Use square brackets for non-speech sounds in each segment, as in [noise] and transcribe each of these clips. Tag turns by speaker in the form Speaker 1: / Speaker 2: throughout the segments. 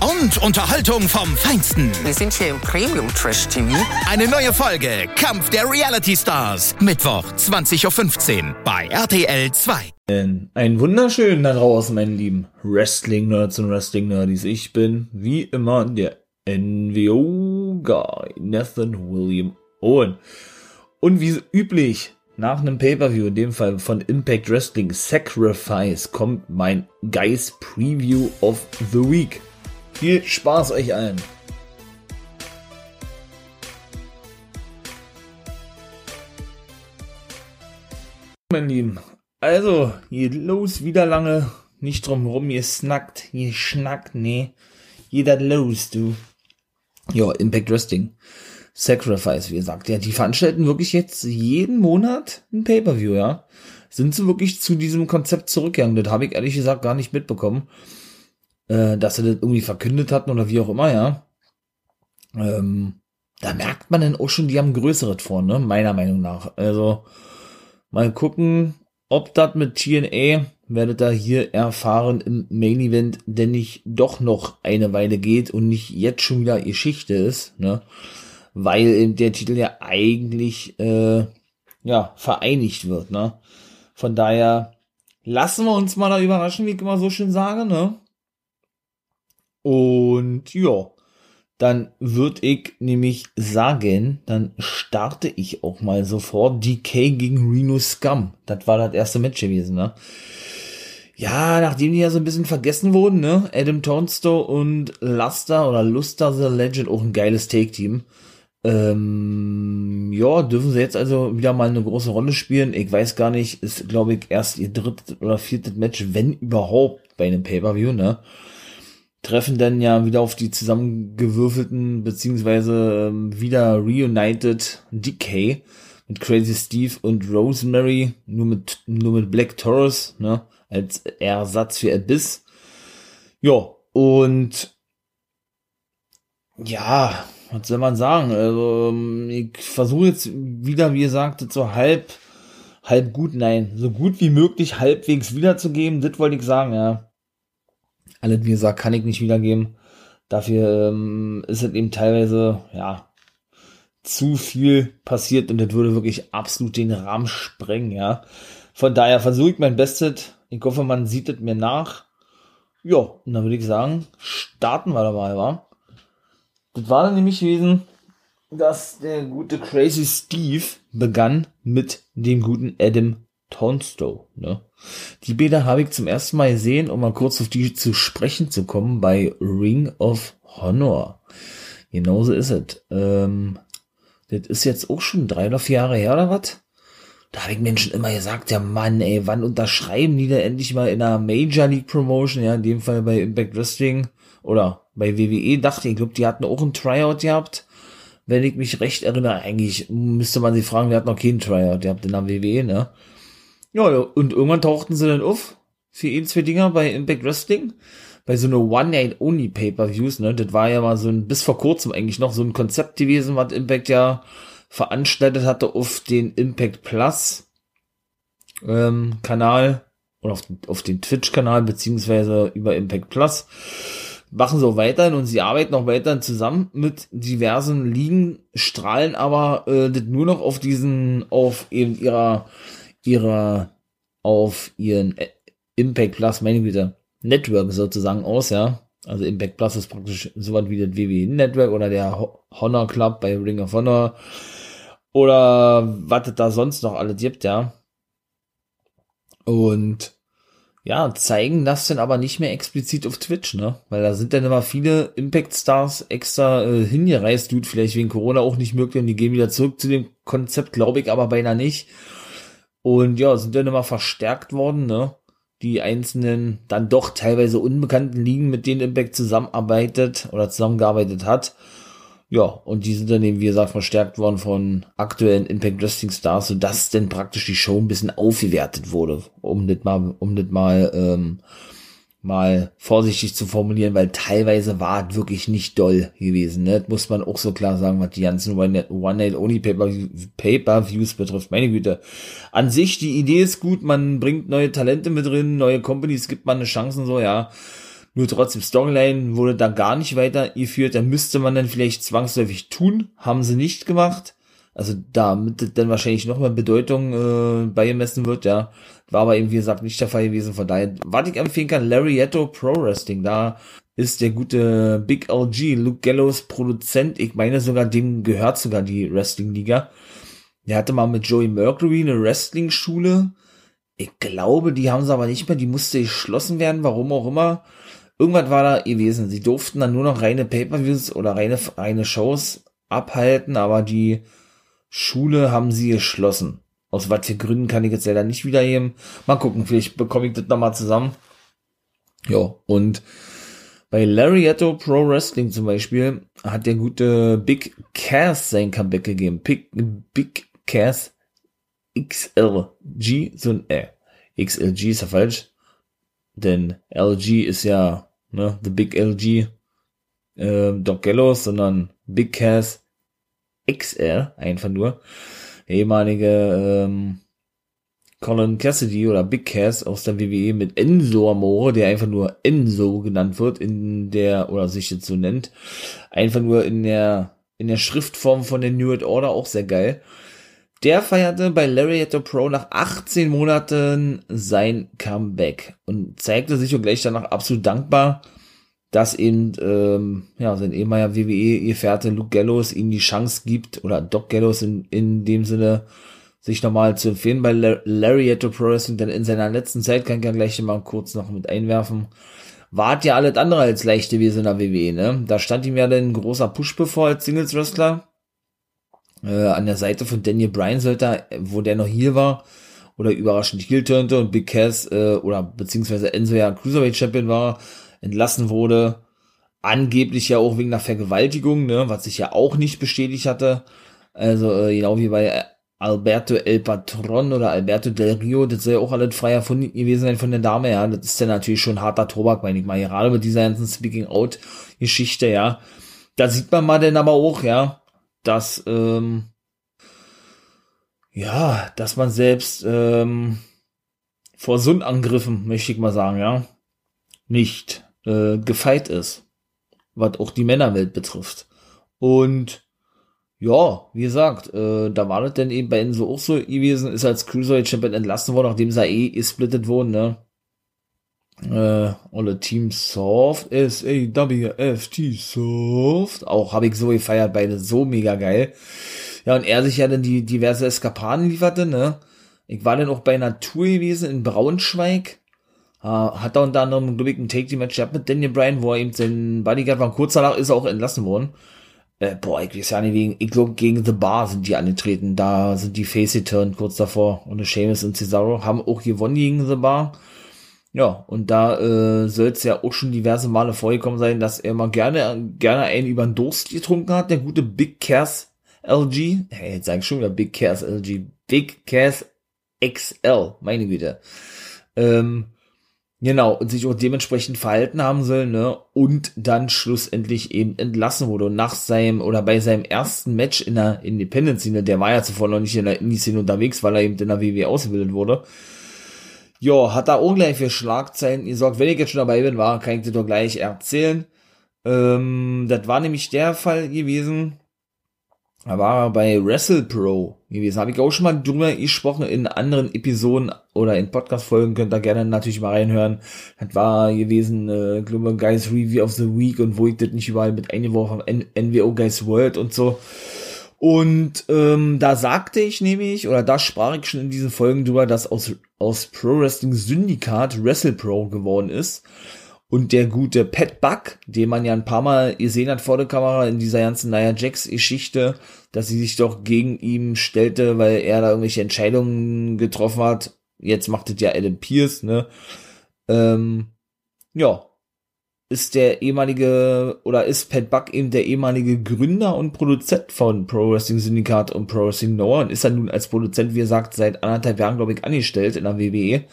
Speaker 1: Und Unterhaltung vom Feinsten.
Speaker 2: Wir sind hier im Premium Trash TV.
Speaker 1: Eine neue Folge Kampf der Reality Stars. Mittwoch 20.15 Uhr bei RTL 2.
Speaker 3: Einen wunderschönen da draußen, meine lieben Wrestling-Nerds und Wrestling-Nerdies. Ich bin, wie immer, der NWO-Guy, Nathan William Owen. Und wie üblich, nach einem Pay-Per-View, in dem Fall von Impact Wrestling Sacrifice, kommt mein Guys Preview of the Week. Viel Spaß euch allen. Mein Lieben, also, geht los, wieder lange, nicht drum rum, ihr snackt, ihr schnackt, nee, jeder los, du. Ja, Impact Wrestling. Sacrifice, wie gesagt, ja, die veranstalten wirklich jetzt jeden Monat ein Pay-Per-View, ja. Sind sie wirklich zu diesem Konzept zurückgegangen? Das habe ich ehrlich gesagt gar nicht mitbekommen, äh, dass sie das irgendwie verkündet hatten oder wie auch immer, ja. Ähm, da merkt man dann auch schon, die haben größeres vor, ne, meiner Meinung nach. Also, mal gucken, ob das mit TNA, werdet ihr hier erfahren im Main Event, denn nicht doch noch eine Weile geht und nicht jetzt schon wieder Geschichte ist, ne? Weil eben der Titel ja eigentlich, äh, ja, vereinigt wird, ne? Von daher lassen wir uns mal da überraschen, wie ich immer so schön sage, ne? Und ja, dann würde ich nämlich sagen, dann starte ich auch mal sofort DK gegen Reno Scum. Das war das erste Match gewesen, ne? Ja, nachdem die ja so ein bisschen vergessen wurden, ne? Adam Tonstow und Luster oder Luster the Legend, auch ein geiles Take-Team. Ähm, ja, dürfen sie jetzt also wieder mal eine große Rolle spielen. Ich weiß gar nicht, ist glaube ich erst ihr drittes oder viertes Match, wenn überhaupt, bei einem Pay-Per-View, ne? Treffen dann ja wieder auf die zusammengewürfelten beziehungsweise ähm, wieder reunited Decay mit Crazy Steve und Rosemary, nur mit, nur mit Black Taurus, ne, als Ersatz für Abyss. Ja, und ja, was soll man sagen? Also, ähm, ich versuche jetzt wieder, wie gesagt, so halb, halb gut, nein, so gut wie möglich halbwegs wiederzugeben, das wollte ich sagen, ja. Alles, wie gesagt, kann ich nicht wiedergeben. Dafür ähm, ist es eben teilweise, ja, zu viel passiert und das würde wirklich absolut den Rahmen sprengen, ja. Von daher versuche ich mein Bestes. Ich hoffe, man sieht es mir nach. Ja, und dann würde ich sagen, starten wir dabei, wa? Das war dann nämlich gewesen, dass der gute Crazy Steve begann mit dem guten Adam Tonstow, ne? Die Bilder habe ich zum ersten Mal gesehen, um mal kurz auf die zu sprechen zu kommen, bei Ring of Honor. Genauso ist es. Ähm, das ist jetzt auch schon drei oder vier Jahre her, oder was? Da habe ich Menschen immer gesagt, ja Mann, ey, wann unterschreiben die denn endlich mal in einer Major League Promotion, ja, in dem Fall bei Impact Wrestling oder bei WWE, dachte ich, glaube, die hatten auch ein Tryout gehabt. Wenn ich mich recht erinnere, eigentlich müsste man sie fragen, wir hatten noch keinen Tryout gehabt in der WWE, ne? Ja, und irgendwann tauchten sie dann auf für ihn zwei Dinger bei Impact Wrestling. Bei so einer One-Night-Only Pay-Per-Views, ne? Das war ja mal so ein, bis vor kurzem eigentlich noch so ein Konzept gewesen, was Impact ja veranstaltet hatte auf den Impact Plus ähm, Kanal oder auf, auf den Twitch-Kanal beziehungsweise über Impact Plus. Machen auch weiterhin und sie arbeiten auch weiterhin zusammen mit diversen Ligen, strahlen aber äh, das nur noch auf diesen, auf eben ihrer ihrer auf ihren Impact Plus, Güte, Network sozusagen aus, ja. Also Impact Plus ist praktisch so was wie das WWE Network oder der Honor Club bei Ring of Honor oder was es da sonst noch alles gibt, ja. Und ja, zeigen das dann aber nicht mehr explizit auf Twitch, ne? Weil da sind dann immer viele Impact-Stars extra äh, hingereist, tut vielleicht wegen Corona auch nicht möglich und die gehen wieder zurück zu dem Konzept, glaube ich aber beinahe nicht. Und ja, sind dann immer verstärkt worden, ne? die einzelnen dann doch teilweise unbekannten Ligen, mit denen Impact zusammenarbeitet oder zusammengearbeitet hat. Ja, und die sind dann eben, wie gesagt, verstärkt worden von aktuellen Impact Wrestling Stars, sodass denn praktisch die Show ein bisschen aufgewertet wurde, um das mal, um das mal, ähm, mal vorsichtig zu formulieren, weil teilweise war es wirklich nicht doll gewesen, ne? Das muss man auch so klar sagen, was die ganzen One-Night-Only-Pay-Per-Views betrifft. Meine Güte. An sich, die Idee ist gut, man bringt neue Talente mit drin, neue Companies, gibt man eine Chance und so, ja. Nur trotzdem Storyline wurde da gar nicht weitergeführt. Da müsste man dann vielleicht zwangsläufig tun. Haben sie nicht gemacht. Also damit dann wahrscheinlich noch mehr Bedeutung äh, beigemessen wird, ja. War aber eben, wie gesagt, nicht der Fall gewesen. Von daher, was ich empfehlen kann, Larietto Pro Wrestling. Da ist der gute Big LG, Luke Gallows Produzent. Ich meine sogar, dem gehört sogar die Wrestling-Liga. Der hatte mal mit Joey Mercury eine Wrestling-Schule. Ich glaube, die haben sie aber nicht mehr. Die musste geschlossen werden, warum auch immer. Irgendwas war da gewesen. Sie durften dann nur noch reine Pay-Per-Views oder reine, reine Shows abhalten, aber die Schule haben sie geschlossen. Aus was für Gründen kann ich jetzt leider nicht wiederheben. Mal gucken, vielleicht bekomme ich das nochmal zusammen. Ja, und bei Larietto Pro Wrestling zum Beispiel hat der gute Big Cass sein Comeback gegeben. Big, Big Cass XLG, so ein, äh, XLG ist ja falsch. Denn LG ist ja ne, The Big LG, äh, Doc Gallows, sondern Big Cass XR, einfach nur. Ehemalige ähm, Colin Cassidy oder Big Cass aus der WWE mit Enzo Amore, der einfach nur Enzo genannt wird in der, oder sich jetzt so nennt, einfach nur in der, in der Schriftform von der New World Order auch sehr geil. Der feierte bei Lariato Pro nach 18 Monaten sein Comeback und zeigte sich auch gleich danach absolut dankbar, dass eben ähm, ja, sein ehemaliger WWE-Gefährte Luke Gallows ihm die Chance gibt, oder Doc Gallows in, in dem Sinne, sich nochmal zu empfehlen bei Lariato Pro Wrestling, denn in seiner letzten Zeit, kann ich ja gleich mal kurz noch mit einwerfen, wart ja alles andere als leicht gewesen in der WWE, ne? Da stand ihm ja dann ein großer Push bevor als Singles-Wrestler äh, an der Seite von Daniel Bryan sollte, wo der noch hier war, oder überraschend heel turnte und Big Cass, äh, oder beziehungsweise Enzo ja Cruiserweight Champion war, entlassen wurde. Angeblich ja auch wegen einer Vergewaltigung, ne, was sich ja auch nicht bestätigt hatte. Also, äh, genau wie bei Alberto El Patron oder Alberto Del Rio, das soll ja auch alles frei erfunden gewesen sein von der Dame, ja. Das ist ja natürlich schon harter Tobak, meine ich mal. Gerade mit dieser ganzen Speaking-Out-Geschichte, ja. Da sieht man mal denn aber auch, ja, dass ähm, ja, dass man selbst ähm, vor Sundangriffen, möchte ich mal sagen, ja, nicht äh, gefeit ist, was auch die Männerwelt betrifft. Und ja, wie gesagt, äh, da war das denn eben bei so auch so gewesen, ist als Cruiserweight Champion entlassen worden, nachdem sie eh gesplittet wurden, ne? Äh, alle Team Soft, S-A-W-F-T Soft. Auch habe ich so gefeiert, beide so mega geil. Ja, und er sich ja dann die diverse Eskapaden lieferte, ne? Ich war dann auch bei Tour gewesen in Braunschweig. Uh, hat da unter anderem, glaube ich, ein Take-Team-Match gehabt mit Daniel Bryan, wo er eben sein Bodyguard war. Kurz danach ist er auch entlassen worden. Äh, boah, ich weiß ja nicht, wegen, ich glaube, gegen The Bar sind die angetreten. Da sind die Face-Turn kurz davor. Und Seamus und Cesaro haben auch gewonnen gegen The Bar. Ja, und da äh, soll es ja auch schon diverse Male vorgekommen sein, dass er mal gerne, gerne einen über den Durst getrunken hat, der gute Big Cass LG. Hey, jetzt sag ich schon wieder Big Cass LG. Big Cass XL, meine Güte. Ähm, genau, und sich auch dementsprechend verhalten haben soll, ne? Und dann schlussendlich eben entlassen wurde. Und nach seinem, oder bei seinem ersten Match in der Independent-Szene, der war ja zuvor noch nicht in der Indie-Szene unterwegs, weil er eben in der WWE ausgebildet wurde, ja, hat da auch gleich für Schlagzeilen gesagt, wenn ich jetzt schon dabei bin, war, kann ich dir doch gleich erzählen. Ähm, das war nämlich der Fall gewesen. Da war er bei WrestlePro gewesen. Habe ich auch schon mal drüber gesprochen in anderen Episoden oder in Podcast-Folgen. Könnt ihr gerne natürlich mal reinhören. Das war gewesen, äh, Global Guys Review of the Week und wo ich das nicht überall mit eingeworfen habe. NWO Guys World und so. Und ähm, da sagte ich nämlich, oder da sprach ich schon in diesen Folgen drüber, dass aus, aus Pro Wrestling Syndikat WrestlePro geworden ist. Und der gute Pat Buck, den man ja ein paar Mal gesehen hat vor der Kamera in dieser ganzen Nia Jax Geschichte, dass sie sich doch gegen ihn stellte, weil er da irgendwelche Entscheidungen getroffen hat. Jetzt macht es ja Adam Pierce, ne? Ähm, ja, ist der ehemalige oder ist Pat Buck eben der ehemalige Gründer und Produzent von Pro Wrestling Syndicat und Pro Wrestling Noah und ist dann nun als Produzent, wie gesagt, seit anderthalb Jahren, glaube ich, angestellt in der WWE.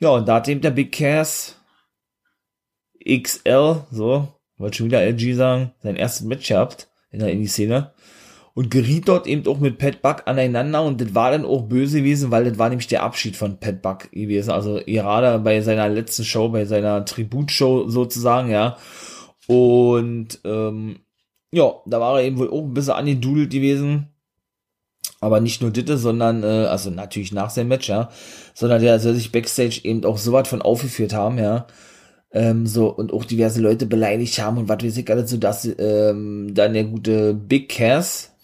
Speaker 3: Ja, und da hat eben der Big Cass XL, so, wollte schon wieder LG sagen, sein erstes Match gehabt in der Indie-Szene und geriet dort eben auch mit Pat Buck aneinander und das war dann auch böse gewesen, weil das war nämlich der Abschied von Pat Buck gewesen. Also gerade bei seiner letzten Show, bei seiner Tributshow sozusagen, ja. Und ähm, ja, da war er eben wohl auch ein bisschen angedudelt gewesen. Aber nicht nur Ditte, sondern, äh, also natürlich nach seinem Match, ja, sondern der soll sich Backstage eben auch so was von aufgeführt haben, ja. Ähm, so, und auch diverse Leute beleidigt haben und was weiß ich alles, so dass ähm, dann der gute Big Cass,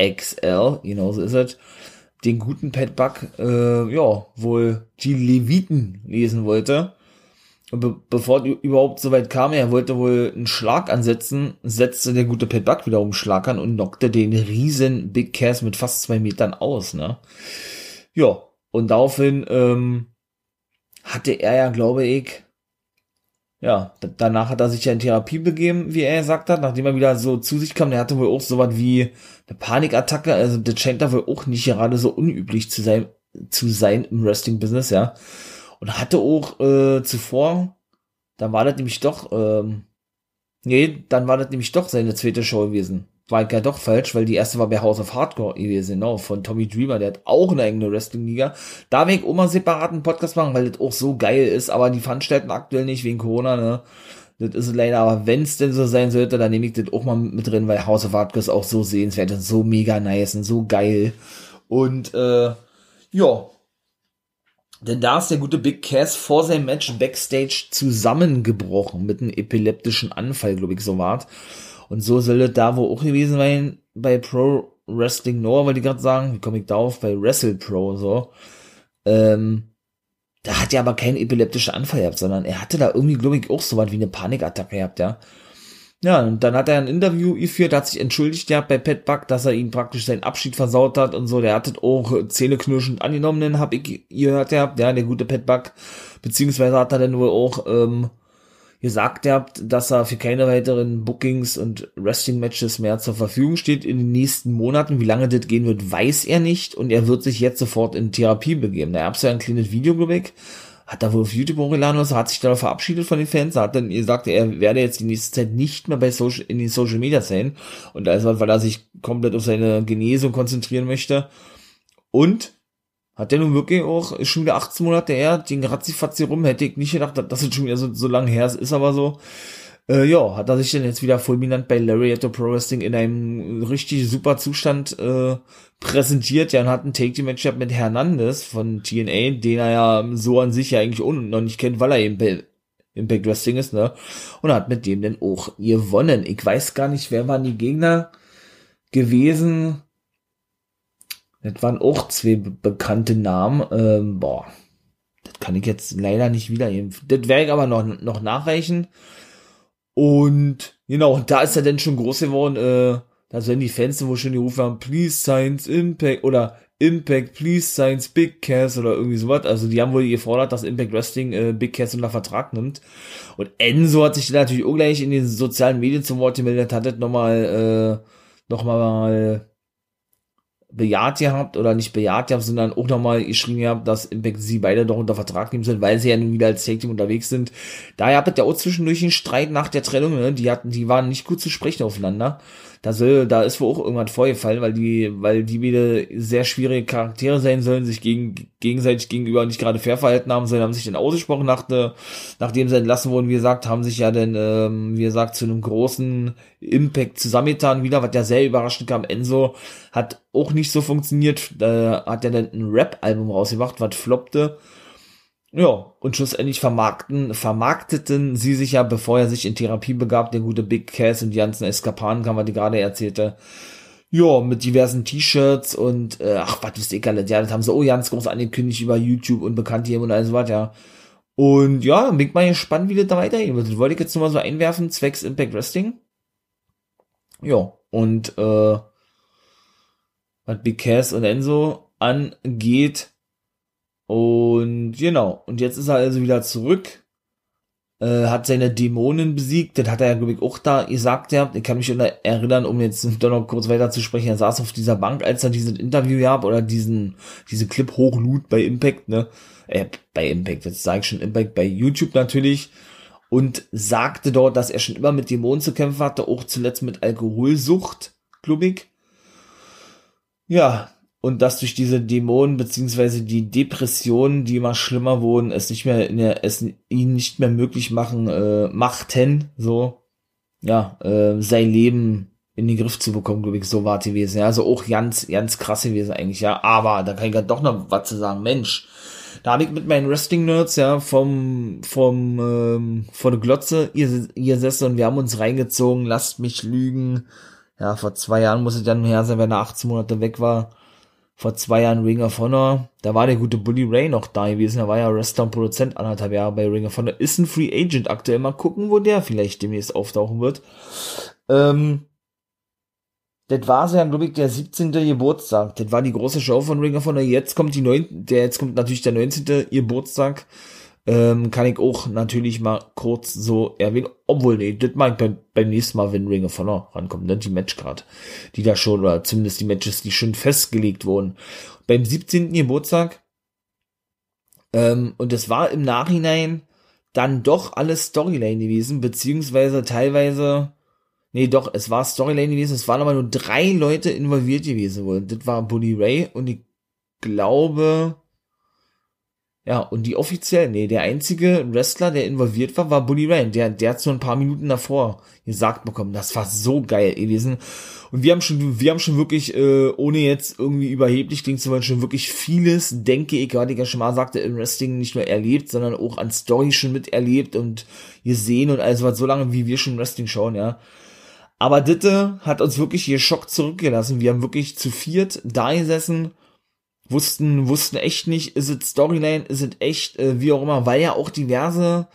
Speaker 3: XL, genau so ist es, den guten Pat Buck, äh, ja, wohl die Leviten lesen wollte. Und be bevor überhaupt so weit kam, er wollte wohl einen Schlag ansetzen, setzte der gute Pat Buck wiederum Schlag an und knockte den riesen Big Cass mit fast zwei Metern aus, ne? Ja, und daraufhin, ähm, hatte er ja, glaube ich, ja, danach hat er sich ja in Therapie begeben, wie er gesagt hat, nachdem er wieder so zu sich kam. Der hatte wohl auch so was wie eine Panikattacke. Also das scheint da wohl auch nicht gerade so unüblich zu sein, zu sein im Wrestling-Business, ja. Und hatte auch äh, zuvor, dann war das nämlich doch, ähm, nee, dann war das nämlich doch seine zweite Show gewesen war ja doch falsch, weil die erste war bei House of Hardcore gewesen, genau, von Tommy Dreamer, der hat auch eine eigene Wrestling-Liga. Da will ich auch mal separaten Podcast machen, weil das auch so geil ist, aber die veranstalten aktuell nicht wegen Corona, ne. Das ist leider, aber wenn es denn so sein sollte, dann nehme ich das auch mal mit drin, weil House of Hardcore ist auch so sehenswert und so mega nice und so geil. Und äh, ja, denn da ist der gute Big Cass vor seinem Match Backstage zusammengebrochen mit einem epileptischen Anfall, glaube ich, so war. Und so soll das da wo auch gewesen sein bei Pro Wrestling Noah, wollte ich gerade sagen, wie komme ich da auf, bei Wrestle Pro, so. Ähm, da hat er aber keinen epileptischen Anfall gehabt, sondern er hatte da irgendwie, glaube ich, auch so was wie eine Panikattacke gehabt, ja. Ja, und dann hat er ein Interview geführt, hat sich entschuldigt ja bei Pat Buck, dass er ihn praktisch seinen Abschied versaut hat und so. Der hat das auch zähneknirschend angenommen, hab ich gehört, ja, ja, der gute Pat Buck. Beziehungsweise hat er dann wohl auch ähm, gesagt habt, dass er für keine weiteren Bookings und Wrestling-Matches mehr zur Verfügung steht in den nächsten Monaten. Wie lange das gehen wird, weiß er nicht. Und er wird sich jetzt sofort in Therapie begeben. Gab es ja ein kleines Video, glaube hat da wohl auf YouTube hochgeladen, was hat sich da verabschiedet von den Fans, hat dann gesagt, er werde jetzt die nächste Zeit nicht mehr bei Social, in den Social Media sein. Und also, weil er sich komplett auf seine Genesung konzentrieren möchte. Und hat der nun wirklich auch, schon wieder 18 Monate her, den Ratzifatzi rum, hätte ich nicht gedacht, dass es schon wieder so, so lange her ist, ist aber so. Äh, ja, hat er sich denn jetzt wieder fulminant bei Lariato Pro Wrestling in einem richtig super Zustand äh, präsentiert. Ja, und hat ein Take-Team-Match mit Hernandez von TNA, den er ja so an sich ja eigentlich noch nicht kennt, weil er eben bei Impact Wrestling ist, ne? Und hat mit dem dann auch gewonnen. Ich weiß gar nicht, wer waren die Gegner gewesen. Das waren auch zwei bekannte Namen. Ähm, boah, das kann ich jetzt leider nicht wiedergeben. Das werde ich aber noch, noch nachreichen. Und genau, da ist er dann schon groß geworden. Äh, da sollen die Fans wo schon die Rufe haben, Please Science Impact oder Impact, Please Science Big Cass oder irgendwie sowas. Also die haben wohl gefordert, dass Impact Wrestling äh, Big Cass unter Vertrag nimmt. Und Enzo hat sich natürlich auch gleich in den sozialen Medien zum Wort gemeldet, hat das nochmal, äh, nochmal bejaht gehabt oder nicht bejaht gehabt, sondern auch nochmal geschrieben gehabt, dass Impact sie beide doch unter Vertrag nehmen sollen, weil sie ja nun wieder als Tag Team unterwegs sind. Daher habt ihr auch zwischendurch einen Streit nach der Trennung, ne? die hatten, die waren nicht gut zu sprechen aufeinander da soll, da ist wohl auch irgendwas vorgefallen, weil die, weil die wieder sehr schwierige Charaktere sein sollen, sich gegen, gegenseitig gegenüber nicht gerade fair verhalten haben sollen, haben sich dann ausgesprochen nach der, nachdem sie entlassen wurden, wie gesagt, haben sich ja dann, ähm, wie gesagt, zu einem großen Impact zusammengetan wieder, was ja sehr überraschend kam. Enzo hat auch nicht so funktioniert, da hat er dann ein Rap-Album rausgebracht, was floppte ja, und schlussendlich vermarkten, vermarkteten sie sich ja, bevor er sich in Therapie begab, der gute Big Cass und die ganzen Eskapaden, kann man die gerade erzählte. Ja, mit diversen T-Shirts und, äh, ach, was ist egal, ja, das haben sie oh ganz groß angekündigt über YouTube und bekannt hier und alles was, ja. Und ja, bin ich mal gespannt, wie das da weitergehen wird. Das wollte ich jetzt nur mal so einwerfen, zwecks Impact Wrestling. Ja, und, äh, was Big Cass und Enzo angeht, Und genau, und jetzt ist er also wieder zurück, äh, hat seine Dämonen besiegt, das hat er ja, glaube ich, auch da gesagt, ja, ich kann mich erinnern, um jetzt [laughs] doch noch kurz weiter zu sprechen, er saß auf dieser Bank, als er diesen Interview gab oder diesen, diese Clip hochlud bei Impact, ne, äh, bei Impact, jetzt sage ich schon Impact, bei YouTube natürlich, und sagte dort, dass er schon immer mit Dämonen zu kämpfen hatte, auch zuletzt mit Alkoholsucht, klubig. Ja, und dass durch diese Dämonen beziehungsweise die Depressionen, die immer schlimmer wurden, es nicht mehr der, es ihn nicht mehr möglich machen, äh, machten, so, ja, äh, sein Leben in den Griff zu bekommen, glaube ich, so war gewesen. Ja, also auch ganz, ganz krass gewesen eigentlich, ja. Aber da kann ich ja doch noch was zu sagen. Mensch, da habe ich mit meinen Wrestling-Nerds, ja, vom, vom, ähm, vor der Glotze ihr, ihr Sessel und wir haben uns reingezogen, lasst mich lügen. Ja, vor zwei Jahren muss es dann her sein, wenn er 18 Monate weg war vor zwei Jahren Ring of Honor, da war der gute Bully Ray noch da gewesen, da war ja Wrestler und Produzent anderthalb Jahre bei Ring of Honor, ist ein Free Agent aktuell, mal gucken, wo der vielleicht demnächst auftauchen wird. Ähm, das war ja, glaube ich, der 17. Geburtstag. Das war die große Show von Ring of Honor. Jetzt kommt die 9, der, jetzt kommt natürlich der 19. Geburtstag ähm, kann ich auch natürlich mal kurz so erwähnen, obwohl, nee, das mag ich beim, beim nächsten Mal, wenn Ring of Honor rankommt, ne, die Matchcard, die da schon, oder zumindest die Matches, die schon festgelegt wurden. Beim 17. Geburtstag, ähm, und es war im Nachhinein dann doch alles Storyline gewesen, beziehungsweise teilweise, nee, doch, es war Storyline gewesen, es waren aber nur drei Leute involviert gewesen wohl. Das war Bully Ray und ich glaube, ja, und die offiziell, nee, der einzige Wrestler, der involviert war, war Bully Ray. Der, der hat so ein paar Minuten davor gesagt bekommen. Das war so geil gewesen. Und wir haben schon, wir haben schon wirklich, äh, ohne jetzt irgendwie überheblich klingen zu wollen, schon wirklich vieles, denke ich, gerade ich ja schon mal sagte, im Wrestling nicht nur erlebt, sondern auch an Story schon miterlebt und gesehen und alles was so lange, wie wir schon Wrestling schauen, ja. Aber Ditte hat uns wirklich hier Schock zurückgelassen. Wir haben wirklich zu viert da gesessen wussten, wussten echt nicht, ist es Storyline, ist es echt, äh, wie auch immer, weil ja auch diverse,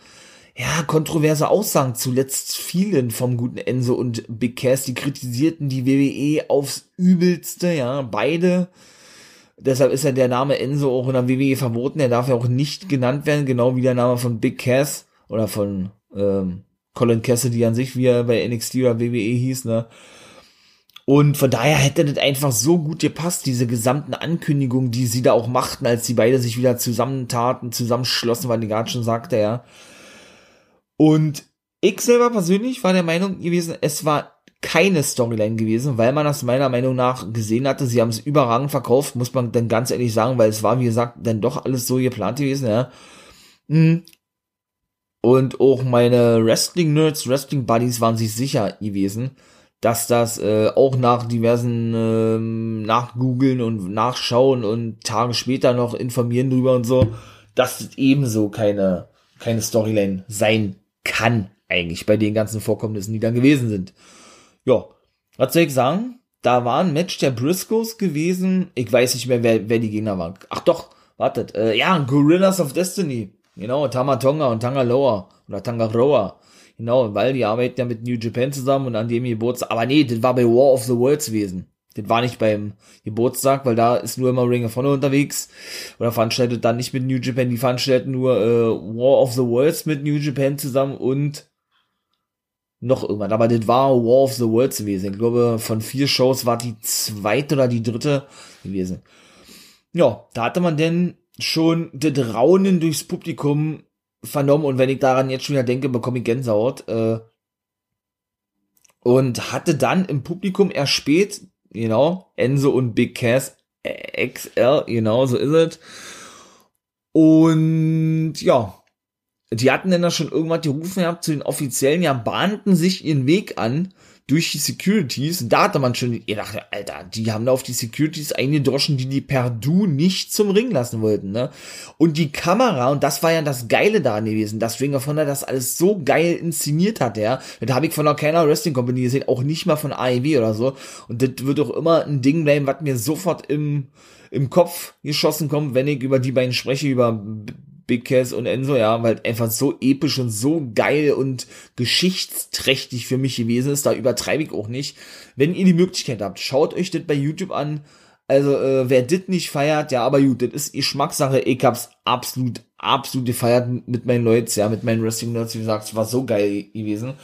Speaker 3: ja, kontroverse Aussagen zuletzt fielen vom guten Enzo und Big Cass, die kritisierten die WWE aufs übelste, ja, beide. Deshalb ist ja der Name Enzo auch in der WWE verboten, er darf ja auch nicht genannt werden, genau wie der Name von Big Cass oder von ähm, Colin Cassidy an sich, wie er bei NXT oder WWE hieß, ne. Und von daher hätte das einfach so gut gepasst, diese gesamten Ankündigungen, die sie da auch machten, als sie beide sich wieder zusammentaten, zusammenschlossen, weil die gerade schon sagte, ja. Und ich selber persönlich war der Meinung gewesen, es war keine Storyline gewesen, weil man das meiner Meinung nach gesehen hatte. Sie haben es überragend verkauft, muss man dann ganz ehrlich sagen, weil es war, wie gesagt, dann doch alles so geplant gewesen, ja. Hm. Und auch meine Wrestling-Nerds, Wrestling-Buddies waren sich sicher gewesen, dass das äh, auch nach diversen ähm, Nachgoogeln und Nachschauen und Tage später noch informieren drüber und so, dass es ebenso keine, keine Storyline sein kann, eigentlich, bei den ganzen Vorkommnissen, die dann gewesen sind. Ja, was soll ich sagen? Da war ein Match der Briscoes gewesen. Ich weiß nicht mehr, wer, wer die Gegner waren. Ach doch, wartet. Äh, ja, Gorillas of Destiny. Genau, Tamatonga und Tangaloa oder Tangaroa. Genau, weil die arbeiten ja mit New Japan zusammen und an dem Geburtstag, aber nee, das war bei War of the Worlds gewesen. Das war nicht beim Geburtstag, weil da ist nur immer Ring of Honor unterwegs. Oder veranstaltet dann nicht mit New Japan, die veranstalten nur äh, War of the Worlds mit New Japan zusammen und noch irgendwann. Aber das war War of the Worlds gewesen. Ich glaube, von vier Shows war die zweite oder die dritte gewesen. Ja, da hatte man denn schon das Raunen durchs Publikum vernommen und wenn ich daran jetzt schon wieder denke, bekomme ich Gänsehaut. Äh, und hatte dann im Publikum erspät, genau, Enzo und Big Cass XL, genau, so ist es. Und ja, die hatten dann da schon irgendwas gerufen gehabt zu den Offiziellen, ja, bahnten sich ihren Weg an durch die Securities. Da hatte man schon gedacht, Alter, die haben da auf die Securities eingedroschen, die die per Du nicht zum Ring lassen wollten, ne? Und die Kamera, und das war ja das Geile da gewesen, dass Ring of Honor das alles so geil inszeniert hat, ja. Das habe ich von einer keiner Wrestling Company gesehen, auch nicht mal von AEW oder so. Und das wird auch immer ein Ding bleiben, was mir sofort im, im Kopf geschossen kommt, wenn ich über die beiden spreche, über Big Cass und Enzo, ja, weil einfach so episch und so geil und geschichtsträchtig für mich gewesen ist, da übertreibe ich auch nicht. Wenn ihr die Möglichkeit habt, schaut euch das bei YouTube an. Also, äh, wer dit nicht feiert, ja, aber gut, das ist Geschmackssache. Ich hab's absolut, absolut gefeiert mit meinen Leuten, ja, mit meinen Wrestling-Nerds, wie gesagt, es war so geil gewesen.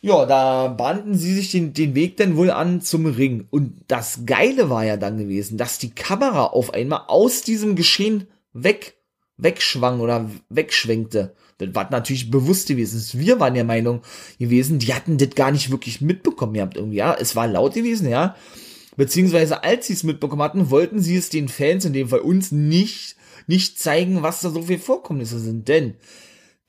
Speaker 3: Ja, da bahnten sie sich den, den Weg dann wohl an zum Ring. Und das Geile war ja dann gewesen, dass die Kamera auf einmal aus diesem Geschehen weg, wegschwang oder wegschwenkte. Das war natürlich bewusst gewesen. Wir waren der Meinung gewesen, die hatten das gar nicht wirklich mitbekommen gehabt irgendwie, ja. Es war laut gewesen, ja. Beziehungsweise als sie es mitbekommen hatten, wollten sie es den Fans, in dem Fall uns, nicht, nicht zeigen, was da so viel Vorkommnisse sind. Denn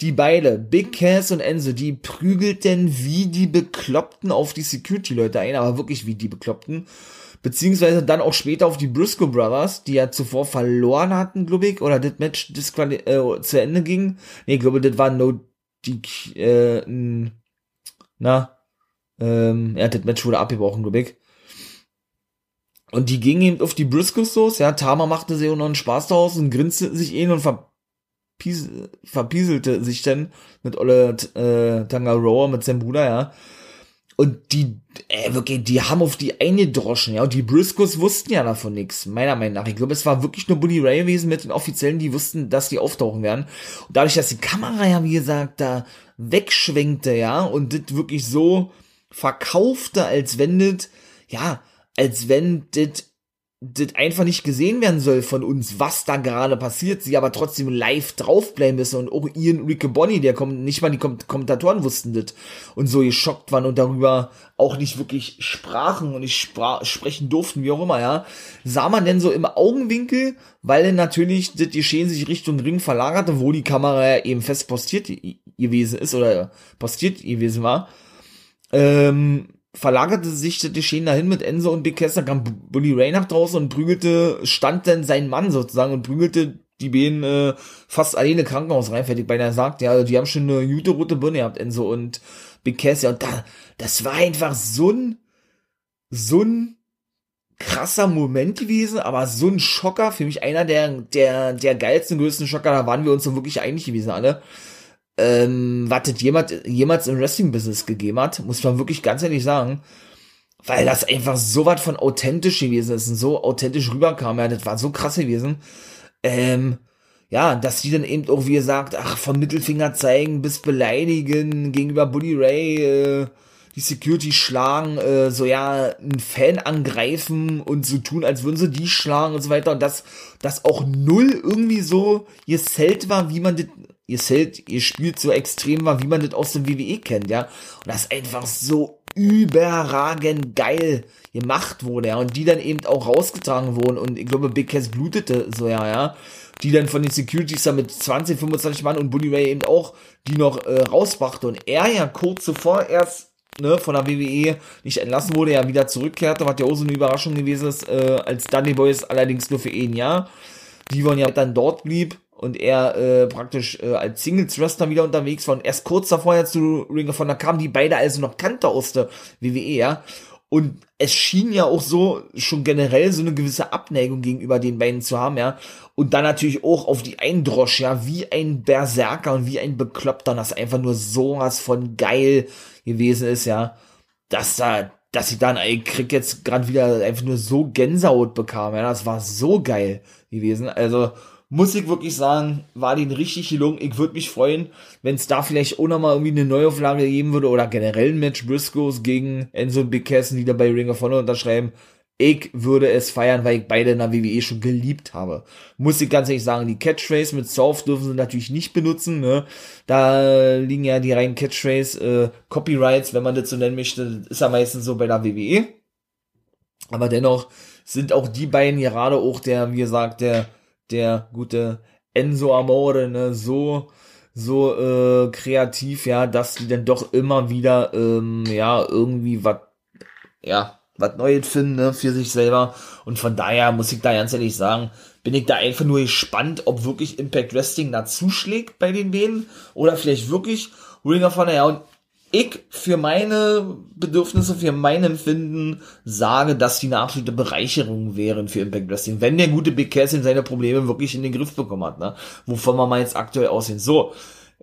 Speaker 3: die beide, Big Cass und Enzo, die prügelten wie die Bekloppten auf die Security-Leute ein, aber wirklich wie die Bekloppten. Beziehungsweise dann auch später auf die Briscoe Brothers, die ja zuvor verloren hatten, glaube ich, oder das Match äh, zu Ende ging. Nee, ich glaube, das war no, die, äh, na, ähm, ja, das Match wurde abgebrochen, glaube ich. Und die gingen eben auf die Briscoes los, ja, Tama machte sich auch noch einen Spaß daraus und grinste sich ihn und verpies verpieselte sich dann mit Olle äh, Tangaroa, mit seinem Bruder, ja. Und die, äh, wirklich, die haben auf die eingedroschen, ja. Und die Briscoes wussten ja davon nichts, meiner Meinung nach. Ich glaube, es war wirklich nur Bully Ray gewesen mit den Offiziellen, die wussten, dass die auftauchen werden. Und dadurch, dass die Kamera ja, wie gesagt, da wegschwenkte, ja, und das wirklich so verkaufte, als wenn das, ja, als wenn das das einfach nicht gesehen werden soll von uns, was da gerade passiert, sie aber trotzdem live draufbleiben müssen und auch Ian Ricky Bonnie, der kommt, nicht mal die Kom Kommentatoren wussten das und so geschockt waren und darüber auch nicht wirklich sprachen und nicht spra sprechen durften, wie auch immer, ja, sah man denn so im Augenwinkel, weil natürlich das Geschehen sich Richtung Ring verlagerte, wo die Kamera eben fest postiert gewesen ist oder postiert gewesen war, ähm, verlagerte sich das Geschehen dahin mit Enzo und Big Cass, dann kam Bully Ray nach draußen und prügelte, stand dann sein Mann sozusagen und prügelte die beiden äh, fast alleine Krankenhaus rein, fertig. Beinahe sagt, ja, die haben schon eine gute rote Birne gehabt, Enzo und Big Cass, ja, und da, das war einfach so ein, so ein krasser Moment gewesen, aber so ein Schocker, für mich einer der, der, der geilsten, größten Schocker, da waren wir uns so wirklich einig gewesen alle ähm, was das jemals, jemals im Wrestling-Business gegeben hat, muss man wirklich ganz ehrlich sagen. Weil das einfach so was von authentisch gewesen ist und so authentisch rüberkam, ja, das war so krass gewesen. Ähm, ja, dass die dann eben auch, wie gesagt, ach, vom Mittelfinger zeigen bis beleidigen gegenüber Bully Ray, äh, die Security schlagen, äh, so ja, einen Fan angreifen und so tun, als würden sie die schlagen und so weiter. Und das, das auch null irgendwie so Zelt war, wie man das ihr Zelt, ihr spielt so extrem war, wie man das aus dem WWE kennt, ja. Und das einfach so überragend geil gemacht wurde, ja. Und die dann eben auch rausgetragen wurden. Und ich glaube, Big Cass blutete so, ja, ja. Die dann von den Securities da mit 20, 25 Mann und Bully Ray eben auch, die noch äh, rausbrachte. Und er ja kurz zuvor erst ne, von der WWE nicht entlassen wurde, ja wieder zurückkehrte, was ja auch so eine Überraschung gewesen ist, äh, als Dudley Boys allerdings nur für ein Jahr. Die wollen ja dann dort blieb und er äh, praktisch äh, als Singles Wrestler wieder unterwegs war und erst kurz davor ja zu Ring of Honor kamen die beide also noch kannte aus der WWE, ja. Und es schien ja auch so schon generell so eine gewisse Abneigung gegenüber den beiden zu haben, ja. Und dann natürlich auch auf die Eindrosch, ja, wie ein Berserker und wie ein Bekloppter, das einfach nur sowas von geil gewesen ist, ja. Dass da, dass ich dann, ich krieg jetzt gerade wieder einfach nur so Gänsehaut bekam, ja. Das war so geil gewesen. Also, muss ich wirklich sagen, war den richtig gelungen. Ich würde mich freuen, wenn es da vielleicht auch nochmal irgendwie eine Neuauflage geben würde oder generell ein Match Briscoes gegen Enzo und Big Cass, die da bei Ring of Honor unterschreiben. Ich würde es feiern, weil ich beide in der WWE schon geliebt habe. Muss ich ganz ehrlich sagen, die Catchphrase mit Soft dürfen sie natürlich nicht benutzen. Ne? Da liegen ja die reinen Catchphrase äh, Copyrights, wenn man das so nennen möchte, ist ja meistens so bei der WWE. Aber dennoch sind auch die beiden gerade auch der, wie gesagt, der der gute Enzo Amore, ne, so, so äh, kreativ, ja, dass die dann doch immer wieder, ähm, ja, irgendwie was, ja, was Neues finden, ne, für sich selber. Und von daher muss ich da ganz ehrlich sagen, bin ich da einfach nur gespannt, ob wirklich Impact Wrestling da zuschlägt bei den beiden oder vielleicht wirklich Ring of Honor, ja, und ich für meine Bedürfnisse, für mein Empfinden sage, dass die eine absolute Bereicherung wären für Impact Wrestling, wenn der gute Big Cass seine Probleme wirklich in den Griff bekommen hat, ne? Wovon wir mal jetzt aktuell aussehen. So,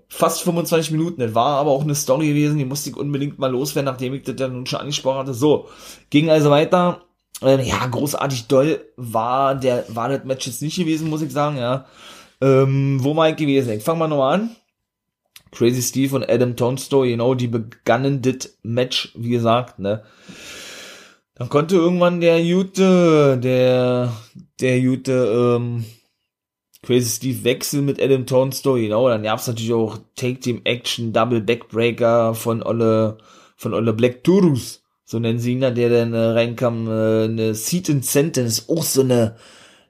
Speaker 3: fast 25 Minuten, das war aber auch eine Story gewesen, die musste ich unbedingt mal loswerden, nachdem ich das dann nun schon angesprochen hatte. So, ging also weiter. Ähm, ja, großartig doll war der, war das Match jetzt nicht gewesen, muss ich sagen, ja. Ähm, wo mal gewesen? Ich fang mal nochmal an. Crazy Steve und Adam Tonstow, genau, die begannen das Match, wie gesagt, ne. Dann konnte irgendwann der Jute, der, der Jute, ähm, Crazy Steve wechseln mit Adam Tonstow, genau, dann gab's natürlich auch Take Team Action, Double Backbreaker von Olle, von Olle Black Turus, so nennen sie ihn, der dann äh, reinkam, äh, eine Seat and Sentence, auch so eine,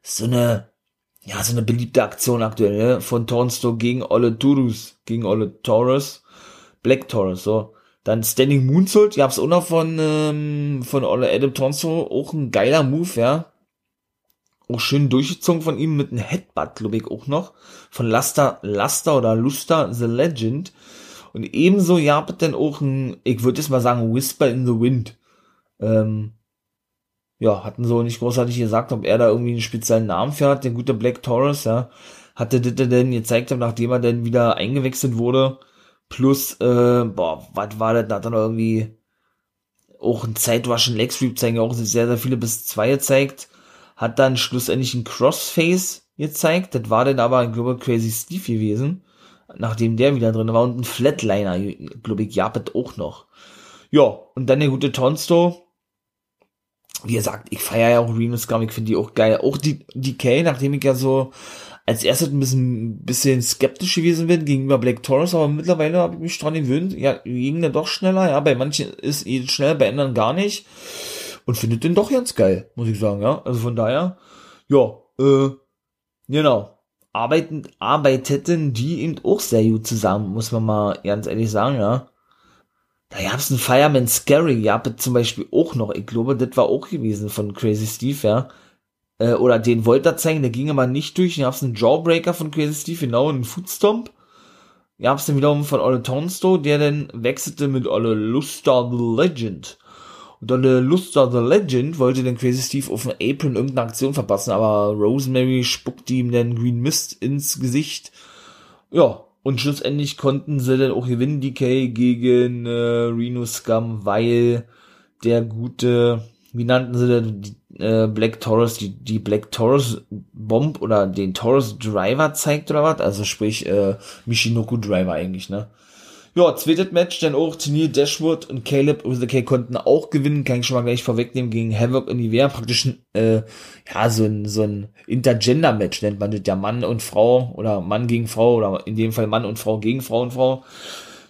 Speaker 3: so eine, ja, so eine beliebte Aktion aktuell, ne? von Tonstow gegen Olle Turus, gegen Olle Taurus, Black Taurus, so. Dann Standing Moonsault, gab's auch noch von, ähm, von Olle Adam Tonstow, auch ein geiler Move, ja. Auch schön durchgezogen von ihm mit einem Headbutt, glaube ich, auch noch. Von Laster, Laster oder Luster The Legend. Und ebenso ja, dann auch ein, ich würde jetzt mal sagen, Whisper in the Wind. Ähm, ja, hatten so nicht großartig gesagt, ob er da irgendwie einen speziellen Namen für hat, der gute Black Taurus, ja. Hatte das denn gezeigt, nachdem er dann wieder eingewechselt wurde. Plus, äh, boah, was war das? Da hat er noch irgendwie auch ein Zeitwaschen Leg Sweep zeigen, auch sehr, sehr viele bis zwei gezeigt. Hat dann schlussendlich ein Crossface gezeigt. Das war dann aber, glaube ich, Crazy Steve gewesen. Nachdem der wieder drin war. Und ein Flatliner, glaube ich, ja, auch noch. Ja, und dann der gute Tonsto wie gesagt, ich feiere ja auch Reno Scum, ich finde die auch geil. Auch die DK, nachdem ich ja so als erstes ein bisschen, bisschen skeptisch gewesen bin gegenüber Black Taurus, aber mittlerweile habe ich mich dran gewöhnt. Ja, ging der doch schneller, ja, bei manchen ist eh schnell, bei anderen gar nicht. Und findet den doch ganz geil, muss ich sagen, ja. Also von daher, ja, äh, genau. Arbeiten, arbeiteten die eben auch sehr gut zusammen, muss man mal ganz ehrlich sagen, ja. Da gab's einen Fireman Scary, ja, zum Beispiel auch noch. Ich glaube, das war auch gewesen von Crazy Steve, ja. Äh, oder den wollte er zeigen, der ging aber nicht durch. Dann gab's einen Jawbreaker von Crazy Steve, genau, einen Footstomp. Gab's dann wiederum von Olle Tonstow, der dann wechselte mit Olle Luster the Legend. Und Olle Luster the Legend wollte den Crazy Steve auf dem Apron irgendeine Aktion verpassen, aber Rosemary spuckte ihm dann Green Mist ins Gesicht. Ja, und schlussendlich konnten sie dann auch gewinnen, DK gegen äh, Reno Scum, weil der gute, wie nannten sie denn, die, äh, Black Taurus, die, die Black Taurus Bomb oder den Taurus Driver zeigt oder was? Also sprich, äh, Michinoku Driver eigentlich, ne? Ja, zweites Match, dann auch Tennille Dashwood und Caleb K konnten auch gewinnen, kann ich schon mal gleich vorwegnehmen, gegen Havoc und Nivea, praktisch äh, ja, so ein, so ein Intergender-Match nennt man das ja, Mann und Frau oder Mann gegen Frau oder in dem Fall Mann und Frau gegen Frau und Frau.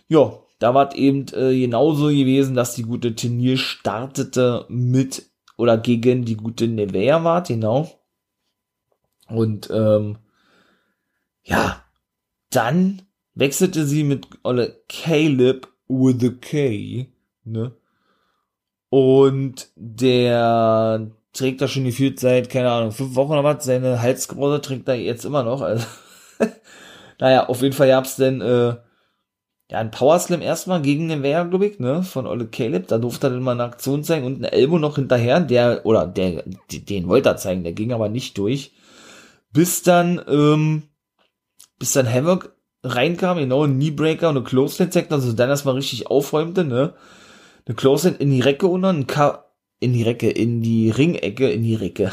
Speaker 3: Ja, da war eben äh, genauso gewesen, dass die gute Tennille startete mit oder gegen die gute Nevea war, genau. Und ähm, ja, dann wechselte sie mit Olle Caleb with a K, ne? Und der trägt da schon gefühlt seit, keine Ahnung, fünf Wochen oder was, seine Halskrause trägt er jetzt immer noch. Also, [laughs] naja, auf jeden Fall gab's denn, äh, ja, ein Powerslam erstmal gegen den Wehr, glaube ich, ne, von Olle Caleb. Da durfte er dann mal eine Aktion zeigen und ein Elbow noch hinterher, der, oder der, den wollte er zeigen, der ging aber nicht durch. Bis dann, ähm, bis dann Havoc reinkam, genau, ein Kneebreaker und eine Clothesline zeigt, also dann erstmal richtig aufräumte, ne? Eine Clothesline in die Recke und dann in die Recke, in die Ringecke, in die Recke.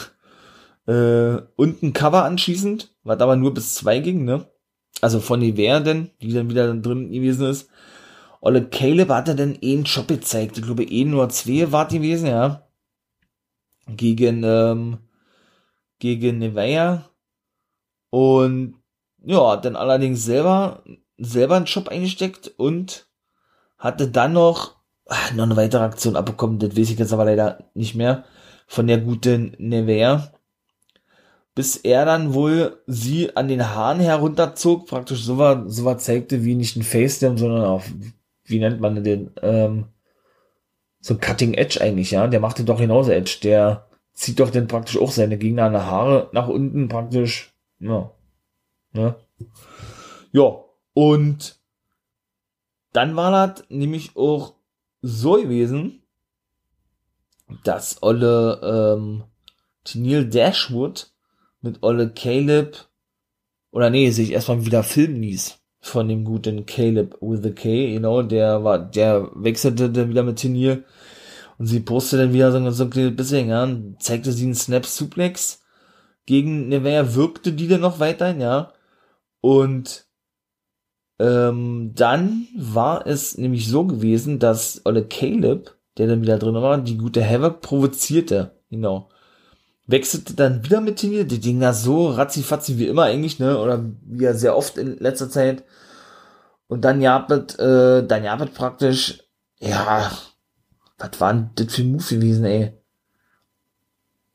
Speaker 3: Äh, und ein Cover anschließend, was aber nur bis zwei ging, ne? Also von die werden, die dann wieder drin gewesen ist. Olle Caleb hat er dann eh einen Job gezeigt. Ich glaube, eh nur zwei war gewesen, ja. Gegen, ähm, gegen Nevea. Und ja, dann allerdings selber, selber einen Shop eingesteckt und hatte dann noch, ach, noch eine weitere Aktion abbekommen, das weiß ich jetzt aber leider nicht mehr, von der guten Nevea. Bis er dann wohl sie an den Haaren herunterzog, praktisch so war, so war zeigte wie nicht ein Facedam, sondern auch, wie nennt man den, ähm, so Cutting Edge eigentlich, ja, der machte doch genauso Edge, der zieht doch dann praktisch auch seine Gegner an der Haare nach unten praktisch, ja, Ne? Ja, und dann war das nämlich auch so gewesen, dass Olle ähm, Tennille Dashwood mit Olle Caleb oder nee, sich erstmal wieder filmen ließ von dem guten Caleb with the K, genau, der war, der wechselte dann wieder mit Tennille Und sie postet dann wieder so, so ein kleines bisschen, ja, und zeigte sie einen Snap Suplex gegen Nevea, wirkte die dann noch weiterhin, ja. Und ähm, dann war es nämlich so gewesen, dass Olle Caleb, der dann wieder drin war, die gute Havoc provozierte. Genau. Wechselte dann wieder mit Tenier, die ging da so ratzifatzi wie immer eigentlich, ne, oder wie ja sehr oft in letzter Zeit. Und dann jabet, äh, dann jabet praktisch, ja, was war denn das für ein Move gewesen, ey?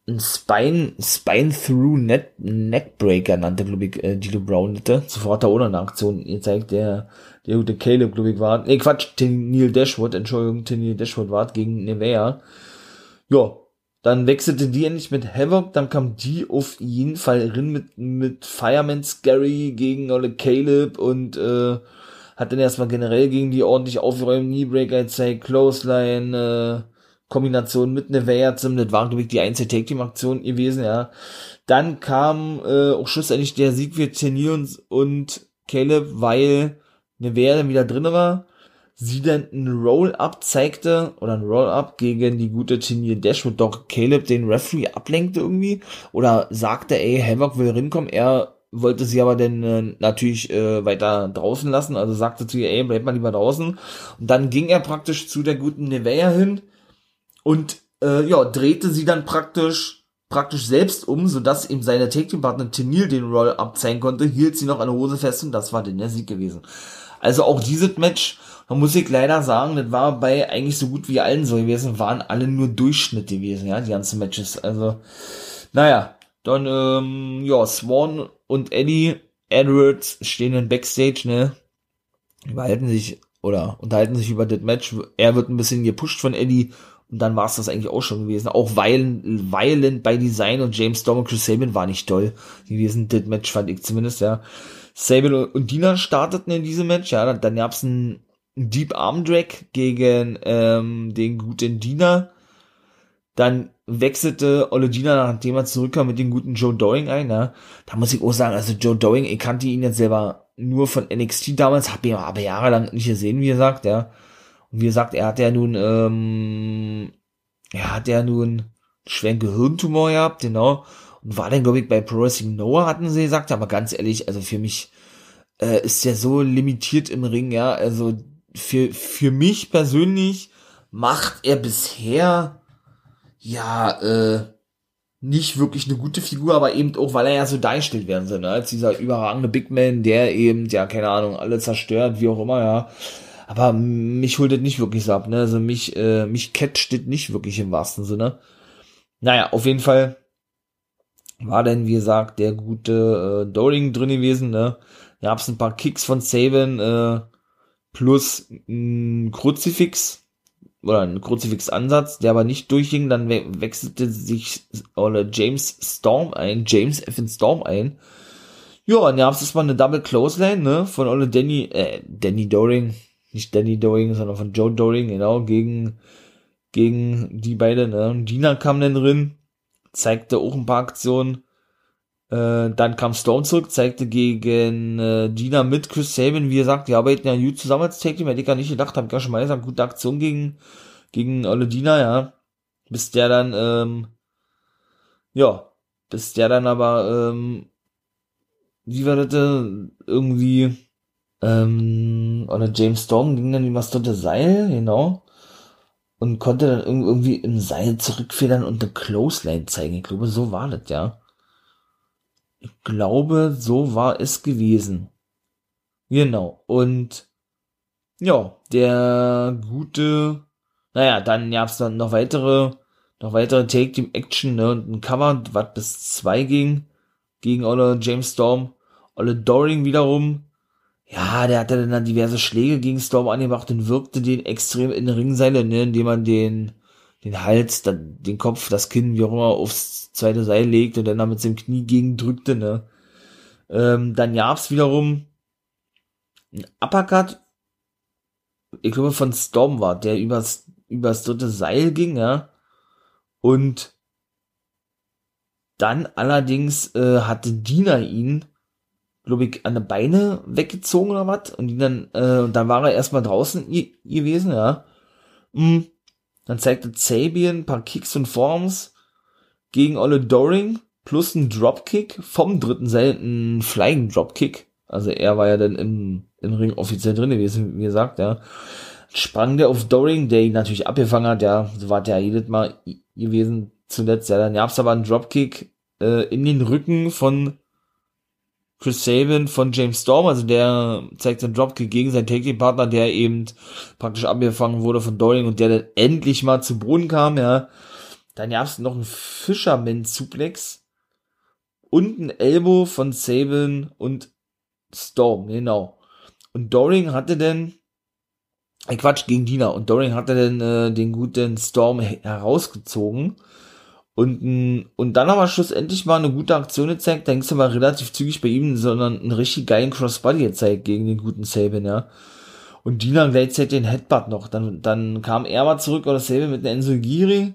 Speaker 3: Ein Spine, Spine Through Net, Neckbreaker nannte, glaube ich, äh, Gilo Brown das. Sofort da ohne eine Aktion gezeigt, der, der gute Caleb, glaube ich, war. Nee, Quatsch, Neil Dashwood, Entschuldigung, Neil Dashwood war gegen Nevea. Ja, dann wechselte die endlich mit Havoc, dann kam die auf jeden Fall rein mit, mit Fireman Scary gegen Olle Caleb und äh, hat dann erstmal generell gegen die ordentlich aufgeräumt, Kneebreaker gezeigt, Clothesline, äh, Kombination mit Nevea zum, das war, glaube ich, die einzige Take-Team-Aktion gewesen, ja. Dann kam äh, auch schlussendlich der Sieg für Tenions und Caleb, weil Nevea dann wieder drin war sie dann ein Roll-Up zeigte oder ein Roll-Up gegen die gute Tenier Dashwood, doch Caleb den Referee ablenkte irgendwie oder sagte, ey, Havoc will rinkommen, er wollte sie aber dann äh, natürlich äh, weiter draußen lassen, also sagte zu ihr, ey, bleib mal lieber draußen. Und dann ging er praktisch zu der guten Nevea hin und äh, ja, drehte sie dann praktisch praktisch selbst um, sodass ihm seine Take-Team-Partner Tenil den Roll-Up zeigen konnte, hielt sie noch eine Hose fest und das war dann der Sieg gewesen. Also auch dieses Match man muss ich leider sagen, das war bei eigentlich so gut wie allen so gewesen, waren alle nur Durchschnitt gewesen, ja, die ganzen Matches. Also, naja, dann, ähm, ja, Swan und Eddie Edwards stehen in Backstage, ne, überhalten sich oder unterhalten sich über das Match. Er wird ein bisschen gepusht von Eddie und dann war es das eigentlich auch schon gewesen. Auch Weilen, Weilen bei Design und James Storm und Chris Sabin war nicht toll gewesen. Das Match fand ich zumindest, ja. Sabin und Dina starteten in diesem Match, ja. Dann, dann gab's ein Deep Arm Drag gegen ähm, den guten Diener. Dann wechselte Ole Diener, nachdem er zurückkam, mit dem guten Joe Doing ein. Ja. Da muss ich auch sagen, also Joe Doing, ich kannte ihn jetzt selber nur von NXT damals, habe ihn aber jahrelang nicht gesehen, wie gesagt, ja. Und wie gesagt, er hat ja nun, ähm, er hat ja nun schweren Gehirntumor gehabt, genau. Und war dann, glaube ich, bei Pro Wrestling Noah, hatten sie gesagt, aber ganz ehrlich, also für mich äh, ist ja so limitiert im Ring, ja. Also für, für mich persönlich macht er bisher ja äh, nicht wirklich eine gute Figur, aber eben auch, weil er ja so dargestellt werden soll, ne? als dieser überragende Big Man, der eben, ja, keine Ahnung, alle zerstört, wie auch immer, ja. Aber mich holt das nicht wirklich so ab, ne? Also mich, äh, mich catcht das nicht wirklich im wahrsten Sinne. Naja, auf jeden Fall war denn, wie gesagt, der gute äh, Doring drin gewesen, ne? Da gab's ein paar Kicks von Saban, äh, plus ein Kruzifix oder ein Kruzifix-Ansatz, der aber nicht durchging, dann we wechselte sich oder James Storm ein, James F. Storm ein. Ja, und da gab es mal eine Double Clothesline, ne, von Ole Danny, äh, Danny Doring, nicht Danny Doring, sondern von Joe Doring, genau, gegen, gegen die beiden, ne, und Dina kam dann drin, zeigte auch ein paar Aktionen, äh, dann kam Stone zurück, zeigte gegen äh, Gina mit Chris Sabin, wie gesagt, die arbeiten ja gut zusammen als Tag Team, hätte ich gar nicht gedacht, hab gar schon mal gesagt, gute Aktion gegen, gegen Olle Dina, ja. Bis der dann, ähm, ja, bis der dann aber, ähm, wie war das, äh, irgendwie, ähm, oder James Storm ging dann über das Seil, genau, und konnte dann irgendwie im Seil zurückfedern und eine Clothesline zeigen. Ich glaube, so war das, ja. Ich glaube, so war es gewesen. Genau. Und ja, der gute, naja, dann gab's dann noch weitere, noch weitere Take Team Action, ne, und ein Cover, was bis zwei ging, gegen Olle James Storm. Olle Doring wiederum, ja, der hatte dann diverse Schläge gegen Storm angemacht und wirkte den extrem in Ringseile, ne, indem man den, den Hals, dann den Kopf, das Kinn, wie auch immer, aufs zweite Seil legt und dann da mit seinem Knie gegen drückte, ne. Ähm, dann gab's wiederum ein Uppercut, ich glaube von Storm war, der übers, übers dritte Seil ging, ja. Und dann allerdings äh, hatte Dina ihn, glaube ich, an die Beine weggezogen oder was. Und die dann, äh, und dann war er erstmal draußen gewesen, ja. Mm. Dann zeigte Sabian ein paar Kicks und Forms gegen Olle Doring plus ein Dropkick vom dritten selten Flying Dropkick. Also er war ja dann im, im Ring offiziell drin gewesen, wie gesagt, ja. Sprang der auf Doring, der ihn natürlich abgefangen hat, ja, so war der jedes Mal gewesen zuletzt, ja. Dann gab's aber einen Dropkick äh, in den Rücken von Chris Sabin von James Storm, also der zeigt seinen Dropkick gegen seinen Take-Partner, der eben praktisch abgefangen wurde von Doring und der dann endlich mal zu Boden kam, ja. Dann gab's noch einen Fisherman-Suplex und ein Elbow von Sabin und Storm, genau. Und Doring hatte denn, äh Quatsch, gegen Dina. Und Doring hatte dann äh, den guten Storm herausgezogen. Und, und dann aber schlussendlich mal eine gute Aktion gezeigt, ging es aber relativ zügig bei ihm, sondern einen richtig geilen Crossbody gezeigt gegen den guten Sabin, ja. Und Dina gleichzeitig den Headbutt noch. Dann, dann kam er mal zurück oder Sabin mit einer Enzogiri.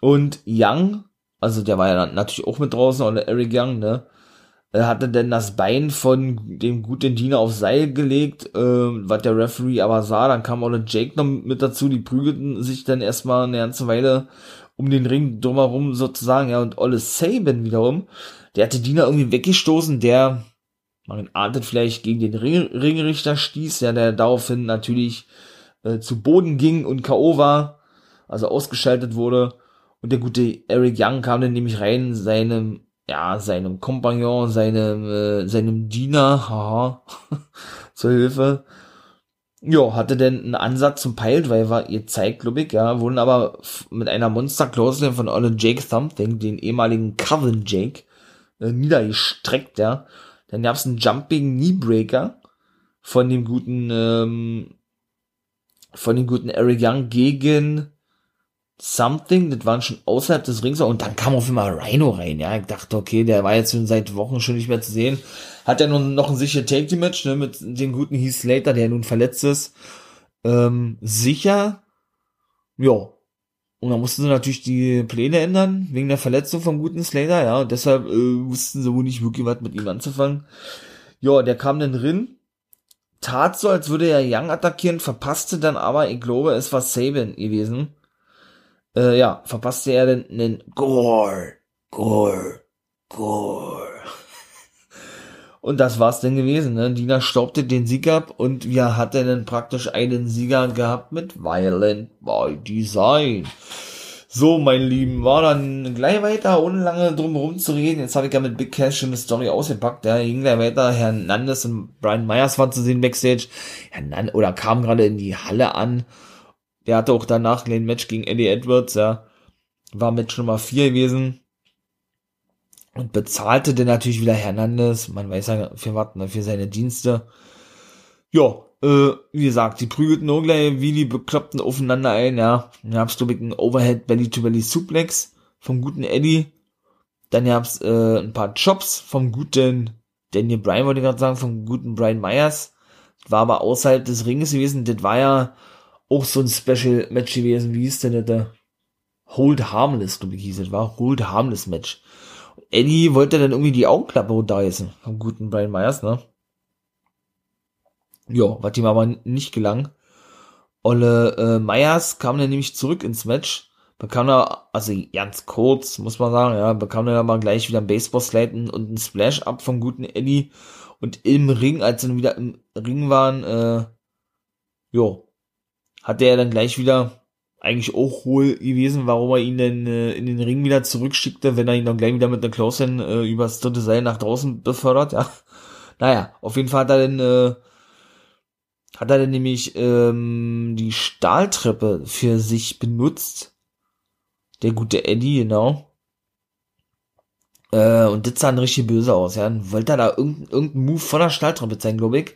Speaker 3: Und Young, also der war ja natürlich auch mit draußen, oder Eric Young, ne? Er hatte denn das Bein von dem guten Diener auf Seil gelegt, äh, was der Referee aber sah. Dann kam Olle Jake noch mit dazu, die prügelten sich dann erstmal eine ganze Weile um den Ring drumherum sozusagen, ja, und Olle Saban wiederum, der hatte Diener irgendwie weggestoßen, der, man ahntet vielleicht gegen den Ring Ringrichter stieß, ja, der daraufhin natürlich äh, zu Boden ging und K.O. war, also ausgeschaltet wurde. Und der gute Eric Young kam dann nämlich rein, seinem ja, seinem Kompagnon, seinem, äh, seinem Diener, haha, [laughs] zur Hilfe. Ja, hatte denn einen Ansatz zum Piledriver ihr zeigt, glaube ich, ja, wurden aber mit einer Monster Close von Olle Jake Something, den ehemaligen Coven Jake, äh, niedergestreckt, ja. Dann gab's einen Jumping Kneebreaker von dem guten, ähm, von dem guten Eric Young gegen Something, das waren schon außerhalb des Rings und dann kam auf einmal Rhino rein, ja, ich dachte, okay, der war jetzt schon seit Wochen schon nicht mehr zu sehen, hat ja nun noch ein sicher Take Match, ne, mit dem guten Heath Slater, der nun verletzt ist, ähm, sicher, ja, und dann mussten sie natürlich die Pläne ändern, wegen der Verletzung vom guten Slater, ja, und deshalb äh, wussten sie wohl nicht wirklich was mit ihm anzufangen. Ja, der kam dann drin, tat so, als würde er Young attackieren, verpasste dann aber, ich glaube, es war Sabin gewesen, äh, ja, verpasste er den, den Gore, Gore, Gore. [laughs] Und das war's denn gewesen, ne? Dina staubte den Sieg ab und wir hatten dann praktisch einen Sieger gehabt mit Violent by Design. So, mein Lieben, war dann gleich weiter, ohne lange drum herum zu reden. Jetzt habe ich ja mit Big Cash schon eine Story ausgepackt. Ja, ging gleich weiter. Herr Nandes und Brian Myers waren zu sehen backstage. Herr Nan oder kam gerade in die Halle an der hatte auch danach ein Match gegen Eddie Edwards, ja. War Match Nummer 4 gewesen. Und bezahlte dann natürlich wieder Hernandez. Man weiß ja für was, ne, für seine Dienste. Ja, äh, wie gesagt, die prügelten nur gleich wie die Bekloppten aufeinander ein, ja. Dann gab's, glaube ich, einen Overhead Belly-to-Belly Suplex vom guten Eddie. Dann gab's äh, ein paar Chops vom guten Daniel Bryan, wollte ich gerade sagen, vom guten Brian Myers. War aber außerhalb des Ringes gewesen. Das war ja auch so ein Special Match gewesen. Wie hieß denn der? Hold Harmless, glaube ich, hieß es, war Hold Harmless Match. Eddie wollte dann irgendwie die Augenklappe runterreißen vom guten Brian Myers, ne? Ja, was ihm aber nicht gelang. Olle äh, Myers kam dann nämlich zurück ins Match, bekam er, also ganz kurz, muss man sagen, ja, bekam er aber gleich wieder ein Baseball-Slide und ein Splash-Up vom guten Eddie. Und im Ring, als sie dann wieder im Ring waren, äh, jo, hat er dann gleich wieder eigentlich auch wohl gewesen, warum er ihn denn äh, in den Ring wieder zurückschickte, wenn er ihn dann gleich wieder mit der Close-Hand äh, übers dritte Seil nach draußen befördert, ja. [laughs] Naja, auf jeden Fall hat er dann, äh, hat er dann nämlich ähm, die Stahltreppe für sich benutzt. Der gute Eddie, genau. Äh, und das sah dann richtig böse aus, ja. Und wollte er da irgendeinen irgendein Move von der Stahltreppe zeigen, glaube ich.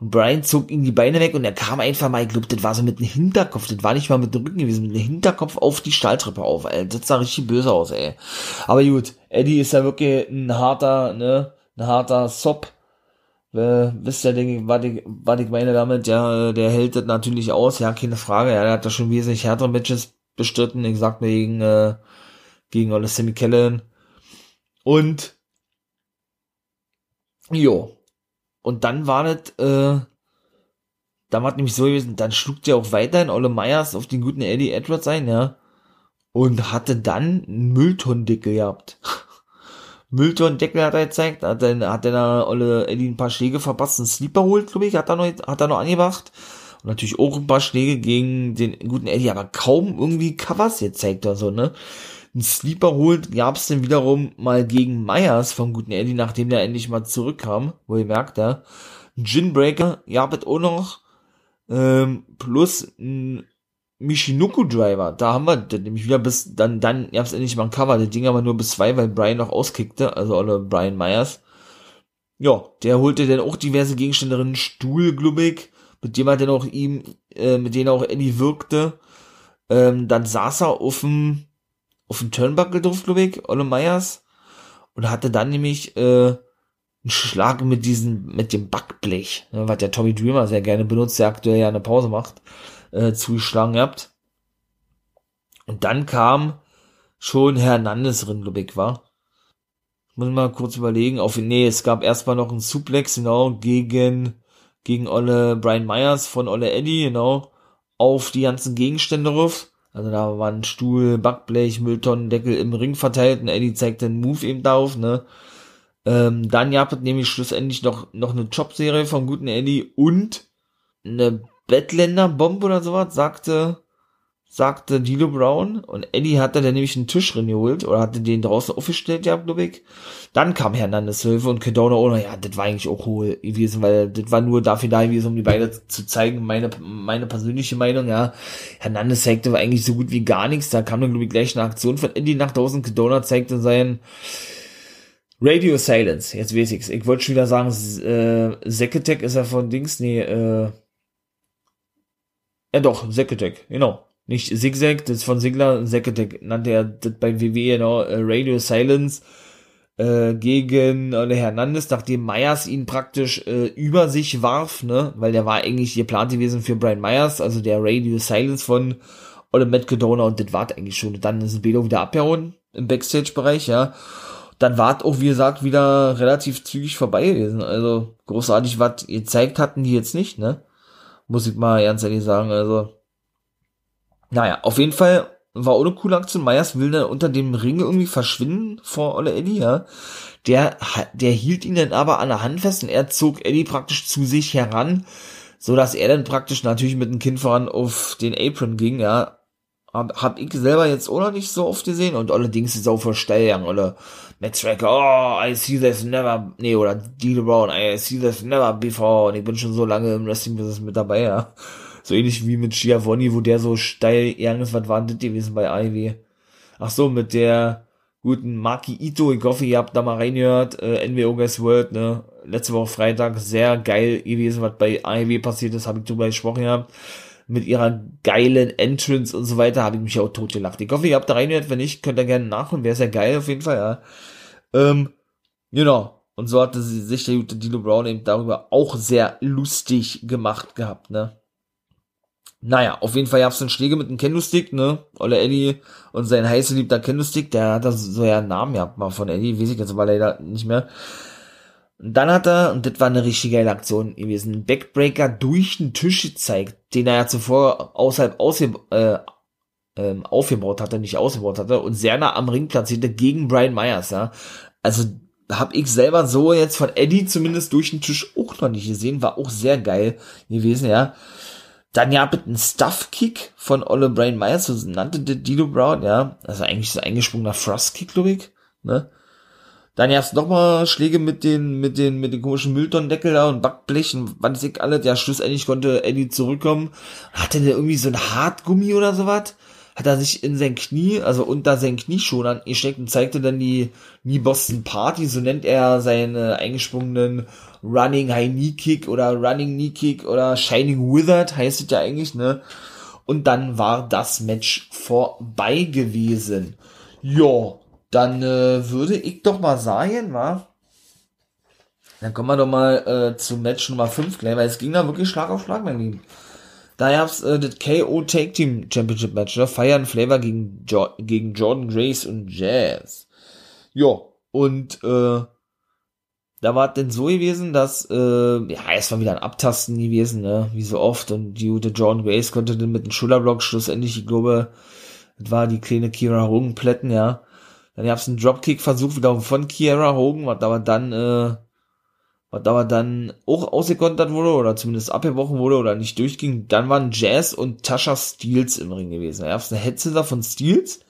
Speaker 3: Und Brian zog ihm die Beine weg und er kam einfach mal, ich glaube, das war so mit dem Hinterkopf, das war nicht mal mit dem Rücken gewesen, mit dem Hinterkopf auf die Stahltreppe auf, ey. Das sah richtig böse aus, ey. Aber gut, Eddie ist ja wirklich ein harter, ne, ein harter Sop. Äh, wisst ihr, denke ich, was ich, was ich meine damit, ja, der hält das natürlich aus, ja, keine Frage, ja, der hat da schon wesentlich härtere Matches bestritten, ich sag mir gegen, äh, gegen Ole Sammy Kellen. Und, jo, und dann war das, äh, da war nämlich so gewesen, dann schlug der auch weiterhin Olle Myers auf den guten Eddie Edwards ein, ja. Und hatte dann einen Mülltonnendeckel gehabt. [laughs] Mülltonnendeckel hat er gezeigt, hat dann, hat dann Olle Eddie ein paar Schläge verpasst, einen Sleeper holt, glaube ich, hat er noch, hat er noch angebracht. Und natürlich auch ein paar Schläge gegen den guten Eddie, aber kaum irgendwie Covers gezeigt oder so, ne. Ein Sleeper holt gab's dann wiederum mal gegen Myers vom guten Eddie, nachdem der endlich mal zurückkam, wo ihr merkt, ja. Ein Ginbreaker, ja, auch noch, ähm, plus ein Michinoku Driver. Da haben wir das nämlich wieder bis, dann, dann gab's endlich mal ein Cover. Das Ding aber nur bis zwei, weil Brian noch auskickte, also oder Brian Myers. Ja, der holte dann auch diverse Gegenstände drin, Stuhl, glubig, mit dem er dann auch ihm, äh, mit denen auch Eddie wirkte. Ähm, dann saß er auf dem, auf dem Turnbuckle drauf, glubig, Olle Myers. Und hatte dann nämlich, äh, einen Schlag mit diesem, mit dem Backblech, ne, was der Tommy Dreamer sehr gerne benutzt, der aktuell ja eine Pause macht, äh, zugeschlagen gehabt. Und dann kam schon Hernandez drin, glaube ich, war. Muss mal kurz überlegen. Auf, nee, es gab erstmal noch einen Suplex, genau, gegen, gegen Olle Brian Myers von Olle Eddie, genau, auf die ganzen Gegenstände ruf. Also da waren Stuhl, Backblech, Mülltonnendeckel im Ring verteilt und Eddie zeigte den Move eben darauf, ne. Ähm, dann gab es nämlich schlussendlich noch, noch eine Jobserie vom guten Eddie und eine Bettländer Bomb oder sowas, sagte, sagte Dilo Brown. Und Eddie hatte dann nämlich einen Tisch reingeholt oder hatte den draußen aufgestellt, ja, glaube ich. Dann kam Hernandez Hilfe und Kedona Ono, ja, das war eigentlich auch hohl gewesen, weil das war nur dafür da gewesen, um die beiden zu zeigen, meine, meine persönliche Meinung, ja. Hernandez zeigte eigentlich so gut wie gar nichts, da kam dann, glaube ich, gleich eine Aktion von Eddie nach draußen, Kedona zeigte sein, Radio Silence, jetzt weiß ich's. Ich wollte schon wieder sagen, äh, Zekatech ist ja von Dings, nee, äh, ja doch, Zekatech, genau. Nicht Zigzag, das ist von Sigler, Zekatech nannte er das bei WWE, genau, äh, Radio Silence, äh, gegen Ole Hernandez, nachdem Myers ihn praktisch äh, über sich warf, ne, weil der war eigentlich geplant gewesen für Brian Myers, also der Radio Silence von Ole Matt und das war eigentlich schon. Dann ist Bedo wieder abgehauen im Backstage-Bereich, ja dann war auch, wie gesagt, wieder relativ zügig vorbei gewesen. Also großartig was gezeigt hatten die jetzt nicht, ne? Muss ich mal ernst ehrlich sagen. Also, naja, auf jeden Fall war ohne coole Aktion. Meyers will dann unter dem Ring irgendwie verschwinden vor Olle Eddie, ja. Der, der hielt ihn dann aber an der Hand fest und er zog Eddie praktisch zu sich heran, so dass er dann praktisch natürlich mit dem Kind voran auf den Apron ging, ja. Hab, hab ich selber jetzt noch nicht so oft gesehen und allerdings ist auch verstellt, oder Matt Striker, oh, I see this never, nee, oder Deal Brown, I see this never before und ich bin schon so lange im Wrestling-Business mit dabei, ja. So ähnlich wie mit Giovanni, wo der so steil gegangen ist, was war das gewesen bei Ivy? Ach so, mit der guten Maki Ito, ich hoffe, ihr habt da mal reingehört, äh, NWO Guys World, ne, letzte Woche Freitag, sehr geil gewesen, was bei AEW passiert ist, habe ich drüber gesprochen gehabt mit ihrer geilen Entrance und so weiter, habe ich mich auch totgelacht. Ich hoffe, ihr habt da reingehört, wenn nicht, könnt ihr gerne nachholen, wäre sehr geil auf jeden Fall, ja. Ähm, genau. Und so hatte sie sich der gute Dino Brown eben darüber auch sehr lustig gemacht gehabt, ne. Naja, auf jeden Fall gab's dann Schläge mit dem Kendo-Stick, ne? Olle Eddie und sein heiß geliebter Kendo-Stick, der hat da so ja einen Namen gehabt mal von Eddie, weiß ich jetzt aber leider nicht mehr. Und dann hat er, und das war eine richtig geile Aktion gewesen, einen Backbreaker durch den Tisch gezeigt, den er ja zuvor außerhalb ausge, äh, ähm, aufgebaut hatte, nicht ausgebaut hatte, und sehr nah am Ring platzierte gegen Brian Myers, ja. Also hab ich selber so jetzt von Eddie zumindest durch den Tisch auch noch nicht gesehen, war auch sehr geil gewesen, ja. Dann ja mit einem Stuff-Kick von Olle Brian Myers, so nannte der Dilo Brown, ja. Also eigentlich so eingesprungener Frost-Kick, glaube ich, ne. Dann erst nochmal Schläge mit den, mit den, mit den komischen Mülltonnendeckel da und Backblech und was ich alles. Ja, schlussendlich konnte Eddie zurückkommen. Hatte der irgendwie so ein Hartgummi oder sowas? Hat er sich in sein Knie, also unter sein Knie schon angesteckt und zeigte dann die Knee Boston Party, so nennt er seine eingesprungenen Running High Knee Kick oder Running Knee Kick oder Shining Withered heißt es ja eigentlich, ne? Und dann war das Match vorbei gewesen. Ja, dann äh, würde ich doch mal sagen, wa? Dann kommen wir doch mal äh, zum Match Nummer 5 gleich, weil es ging da wirklich Schlag auf Schlag, mein Lieben. Da gab's äh, das KO Take Team Championship Match, ne? Fire Flavor gegen, jo gegen Jordan Grace und Jazz. Ja, und äh, da war es denn so gewesen, dass, äh, ja, es war wieder ein Abtasten gewesen, ne, wie so oft, und die gute John Grace konnte dann mit dem Schulterblock schlussendlich, ich glaube, das war die kleine Kira Hogan plätten, ja. Dann gab's einen Dropkick-Versuch wieder von Kira Hogan, was aber dann, äh, was aber dann auch ausgekontert wurde, oder zumindest abgebrochen wurde, oder nicht durchging. Dann waren Jazz und Tasha Steels im Ring gewesen. Da gab's eine Headsetter von Steels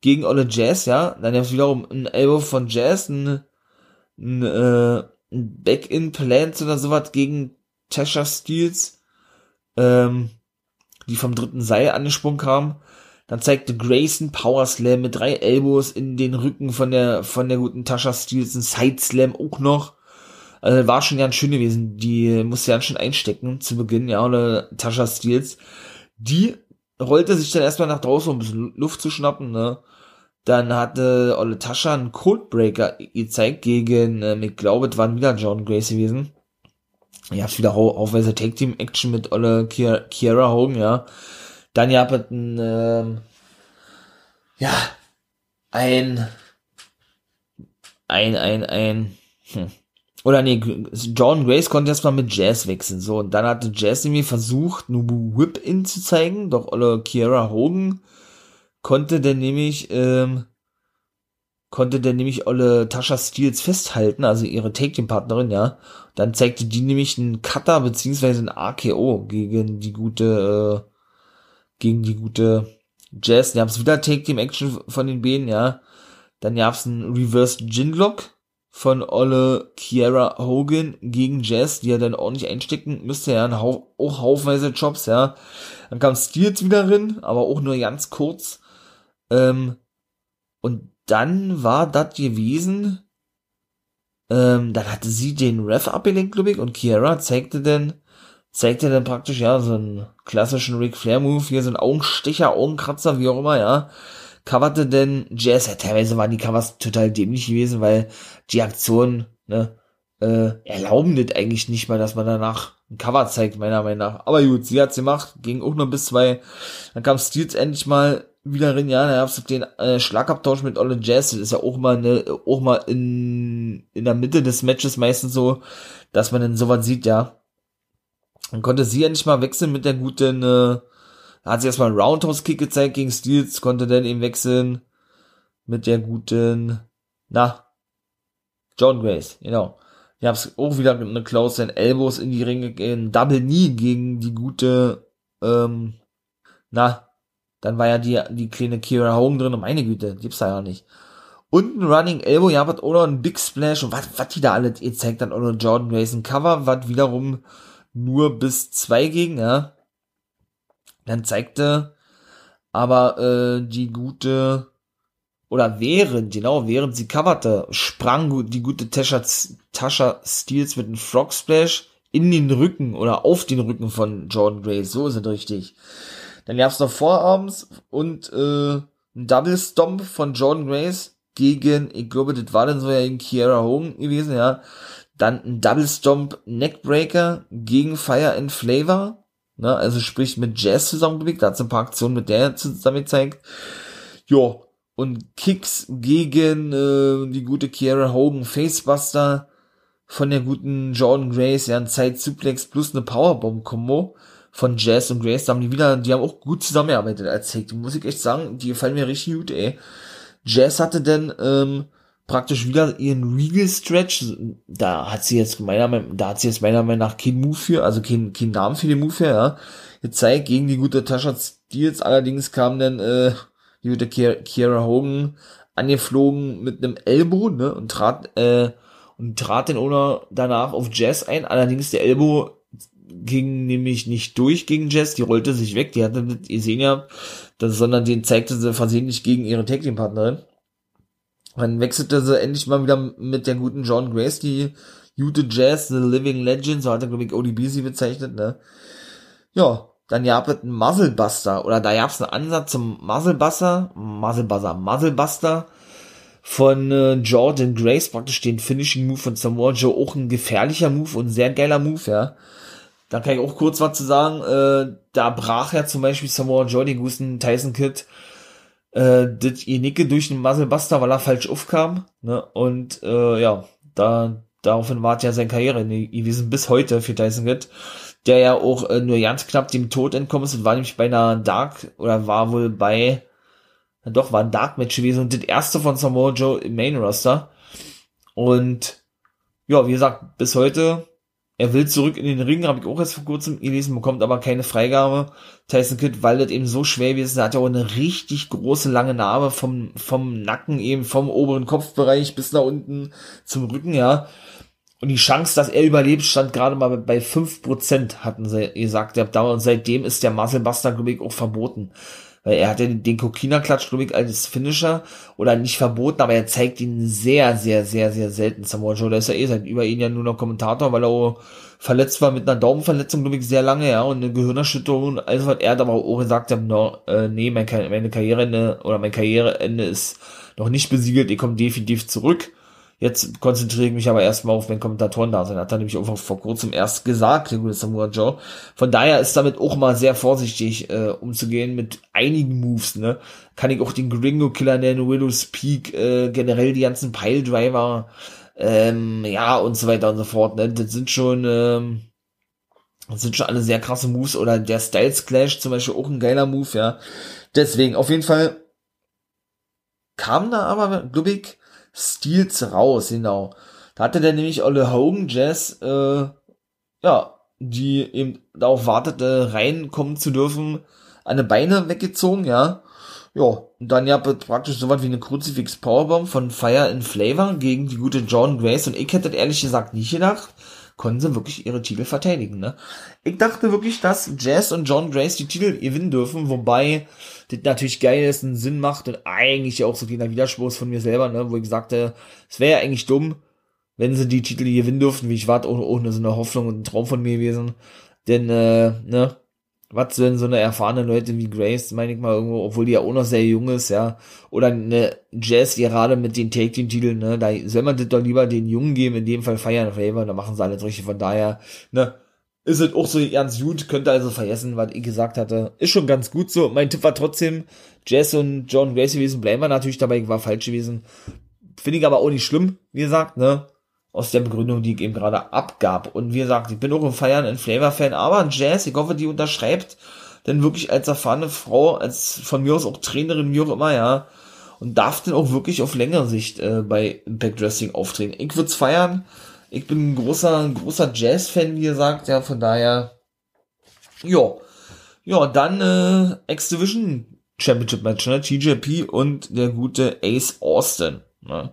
Speaker 3: gegen Olle Jazz, ja. Dann gab's wiederum ein Elbow von Jazz, ein ein, äh, ein Back-in-Plant oder sowas gegen Tasha Steels, ähm, die vom dritten Seil angesprungen kam. Dann zeigte Grayson Power Slam mit drei Elbows in den Rücken von der, von der guten Tasha Steels, ein Side Slam auch noch. Also war schon ganz schön gewesen. Die musste ja schon einstecken zu Beginn, ja, oder Tasha Steels. Die rollte sich dann erstmal nach draußen, um ein bisschen Luft zu schnappen, ne. Dann hatte Olle Tascha einen Codebreaker gezeigt gegen, ähm, ich glaube, es waren wieder John Grace gewesen. Ihr habt wieder aufweise Tag Team Action mit Olle Kiera Hogan, ja. Dann ihr habt ein, ähm, ja, ein, ein, ein, ein, hm. Oder nee, John Grace konnte erstmal mit Jazz wechseln, so. Und dann hatte Jazz irgendwie versucht, Nubu Whip-In zu zeigen, doch Olle Kiera Hogan konnte der nämlich, ähm, konnte der nämlich alle Tasha Steels festhalten, also ihre Take-Team-Partnerin, ja. Dann zeigte die nämlich einen Cutter beziehungsweise ein AKO gegen die gute, äh, gegen die gute Jazz. Dann gab's wieder Take-Team-Action von den Beinen, ja. Dann gab's einen Reverse Ginlock von Olle Kiera Hogan gegen Jazz, die er dann ordentlich einstecken müsste, ja, auch haufenweise Jobs, ja. Dann kam Steels wieder drin, aber auch nur ganz kurz. Ähm, und dann war das gewesen, ähm, dann hatte sie den Ref abgelenkt, glaube ich, und Kiera zeigte dann, zeigte dann praktisch, ja, so einen klassischen Ric Flair Move, hier so ein Augenstecher, Augenkratzer, wie auch immer, ja. Coverte denn Jazz, ja, teilweise waren die Covers total dämlich gewesen, weil die Aktion, ne, äh, erlauben das eigentlich nicht mal, dass man danach ein Cover zeigt, meiner Meinung nach. Aber gut, sie hat's gemacht, ging auch nur bis zwei. Dann kam Steels endlich mal wieder rein, ja, da gab's den äh, Schlagabtausch mit Olle Jazz, das ist ja auch mal ne, auch mal in, in der Mitte des Matches meistens so, dass man dann sowas sieht, ja. Dann konnte sie endlich mal wechseln mit der guten, äh, hat sie erstmal einen Roundhouse-Kick gezeigt gegen Steels, konnte dann eben wechseln mit der guten, na, John Grace, genau. Ich hab's auch wieder eine Klaus in Elbows in die Ringe gehen, Double Knee gegen die gute, ähm, na, dann war ja die, die kleine Kira Hogan drin, meine Güte, gibt's da ja nicht. Und ein Running Elbow, ja, was oder ein Big Splash und was, was die da alle, ihr zeigt dann auch noch Jordan Grayson Cover, was wiederum nur bis zwei ging, ja. Dann zeigte aber äh, die gute, oder während, genau, während sie coverte, sprang die gute Tasha, Tasha Steels mit einem Frog Splash in den Rücken oder auf den Rücken von Jordan Grace, so ist es richtig. Dann gab's noch Vorabends und äh, ein Double Stomp von Jordan Grace gegen, ich glaube, das war dann so ja in Kiera Hogan gewesen, ja. Dann ein Double Stomp Neckbreaker gegen Fire and Flavor, ne, also sprich mit Jazz zusammengelegt, da hat's ein paar Aktionen mit der zusammen gezeigt. Ja, und Kicks gegen äh, die gute Kiera Hogan Facebuster von der guten Jordan Grace, ja, ein Side Suplex plus eine Powerbomb Combo von Jazz und Grace, da haben die wieder, die haben auch gut zusammengearbeitet als Take. Muss ich echt sagen, die gefallen mir richtig gut, ey. Jazz hatte dann ähm, praktisch wieder ihren Regal Stretch. Da hat sie jetzt meiner Meinung, da hat sie jetzt meiner Meinung nach keinen Move für, also keinen kein Namen für den Move für, ja. Gezeigt gegen die gute Tasha Steels. Allerdings kam dann äh, die gute Kiera Hogan angeflogen mit einem Elbow, ne, und trat äh, und trat dann ohne danach auf Jazz ein. Allerdings der Elbow ging nämlich nicht durch gegen Jess, die rollte sich weg, die hatte nicht gesehen ja, sondern den zeigte sie versehentlich gegen ihre Tag Team Partnerin. Dann wechselte sie endlich mal wieder mit der guten John Grace, die gute Jazz, The Living Legend, so hat er, glaube ich, ODB sie bezeichnet, ne. Ja, dann gab es einen Muzzlebuster, oder da gab es einen Ansatz zum Muzzlebuster, Muzzlebuster, Muzzlebuster von äh, Jordan Grace, praktisch den Finishing Move von Samoa Joe, auch ein gefährlicher Move und sehr geiler Move, ja. Da kann ich auch kurz was zu sagen. Äh, da brach ja zum Beispiel Samoa Joe den guten Tyson Kidd äh, das ihr Nicke durch den Muzzlebuster, weil er falsch aufkam. Ne? Und äh, ja, da, daraufhin war ja seine Karriere gewesen bis heute für Tyson Kidd, der ja auch äh, nur ganz knapp dem Tod entkommen ist und war nämlich bei einer Dark oder war wohl bei doch war ein Dark Match gewesen und das erste von Samoa Joe im Main Roster und ja, wie gesagt, bis heute er will zurück in den Ring, habe ich auch erst vor kurzem gelesen, bekommt aber keine Freigabe. Tyson Kidd, weil das eben so schwer ist, er hat ja auch eine richtig große, lange Narbe vom, vom Nacken eben, vom oberen Kopfbereich bis nach unten zum Rücken, ja. Und die Chance, dass er überlebt, stand gerade mal bei fünf Prozent, hatten sie gesagt, der Dauer. Und seitdem ist der Muscle Buster, glaube ich, auch verboten. Weil er hatte den Kokina-Klatsch, glaube ich, als Finisher oder nicht verboten, aber er zeigt ihn sehr, sehr, sehr, sehr selten. Samoa Joe, der ist ja eh seit über ihn ja nur noch Kommentator, weil er auch verletzt war mit einer Daumenverletzung, glaube ich, sehr lange, ja, und eine Gehirnerschütterung. Also hat er hat aber auch gesagt, no, äh, nee, meine Karriereende oder mein Karriereende ist noch nicht besiegelt, ich komme definitiv zurück. Jetzt konzentriere ich mich aber erstmal auf mein Kommentatoren da sein. Hat er nämlich auch vor kurzem erst gesagt, der gute Samoa Joe. Von daher ist damit auch mal sehr vorsichtig äh, umzugehen mit einigen Moves, ne? Kann ich auch den Gringo Killer nennen, Willow's Peak, äh, generell die ganzen Pile Driver, ähm, ja, und so weiter und so fort, ne? Das sind schon, ähm, das sind schon alle sehr krasse Moves oder der Styles Clash zum Beispiel auch ein geiler Move, ja. Deswegen, auf jeden Fall kam da aber, glaube ich, Steels raus, genau. Da hatte der nämlich Olle Hogan Jazz, äh, ja, die eben darauf wartete, reinkommen zu dürfen, eine Beine weggezogen, ja. Ja, und dann ja praktisch so was wie eine Kruzifix Powerbomb von Fire in Flavor gegen die gute John Grace und ich hätte ehrlich gesagt nicht gedacht, konnten sie wirklich ihre Titel verteidigen, ne? Ich dachte wirklich, dass Jazz und John Grace die Titel gewinnen dürfen, wobei das natürlich geil ist, einen Sinn macht und eigentlich auch so kleiner Widerspruch von mir selber, ne, wo ich sagte, es wäre ja eigentlich dumm, wenn sie die Titel gewinnen dürften, wie ich warte, ohne, ohne so eine Hoffnung und ein Traum von mir gewesen. Denn, äh, ne, was denn so eine erfahrene Leute wie Grace, meine ich mal irgendwo, obwohl die ja auch noch sehr jung ist, ja, oder eine Jazz gerade mit den Take-Team-Titeln, ne, da soll man das doch lieber den Jungen geben, in dem Fall Feiern Flavor, da machen sie alles richtig, von daher, ne, ist es auch so ganz gut, könnte also vergessen, was ich gesagt hatte. Ist schon ganz gut so. Mein Tipp war trotzdem Jess und John Grace gewesen, bleiben wir natürlich dabei, ich war falsch gewesen. Finde ich aber auch nicht schlimm, wie gesagt, ne? Aus der Begründung, die ich eben gerade abgab. Und wie gesagt, ich bin auch ein Feiern, ein Flavor-Fan, aber Jazz, ich hoffe, die unterschreibt, denn wirklich als erfahrene Frau, als von mir aus auch Trainerin, wie auch immer, ja, und darf dann auch wirklich auf längere Sicht äh, bei Impact Wrestling auftreten. Ich würde es feiern, ich bin ein großer, ein großer Jazz-Fan, wie gesagt, ja, von daher, ja. Ja, dann äh, X-Division Championship Match, ne? TJP und der gute Ace Austin, ne?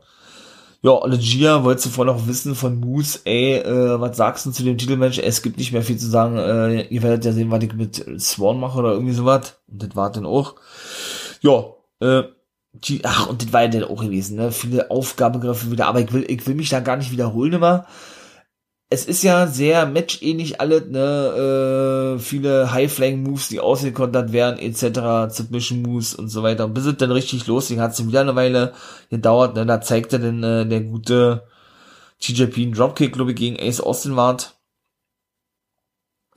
Speaker 3: Ja, Legia wollte zuvor noch wissen von Moose, ey, äh, was sagst du zu dem Titelmatch? Es gibt nicht mehr viel zu sagen, äh, ihr werdet ja sehen, was ich mit Swan mache oder irgendwie sowas. Und das war dann auch. Ja, äh, die, ach, und das war ja dann auch gewesen, ne? Viele Aufgabegriffe wieder, aber ich will, ich will mich da gar nicht wiederholen immer. Es ist ja sehr matchähnlich alles, ne? Äh, viele High-Flying-Moves, die ausgekontert werden, etc., Submission-Moves und so weiter. Und bis es dann richtig losging, hat es wieder eine Weile gedauert, ne? Da zeigte dann äh, der gute TJP einen Dropkick, glaube ich, gegen Ace Austin Ward.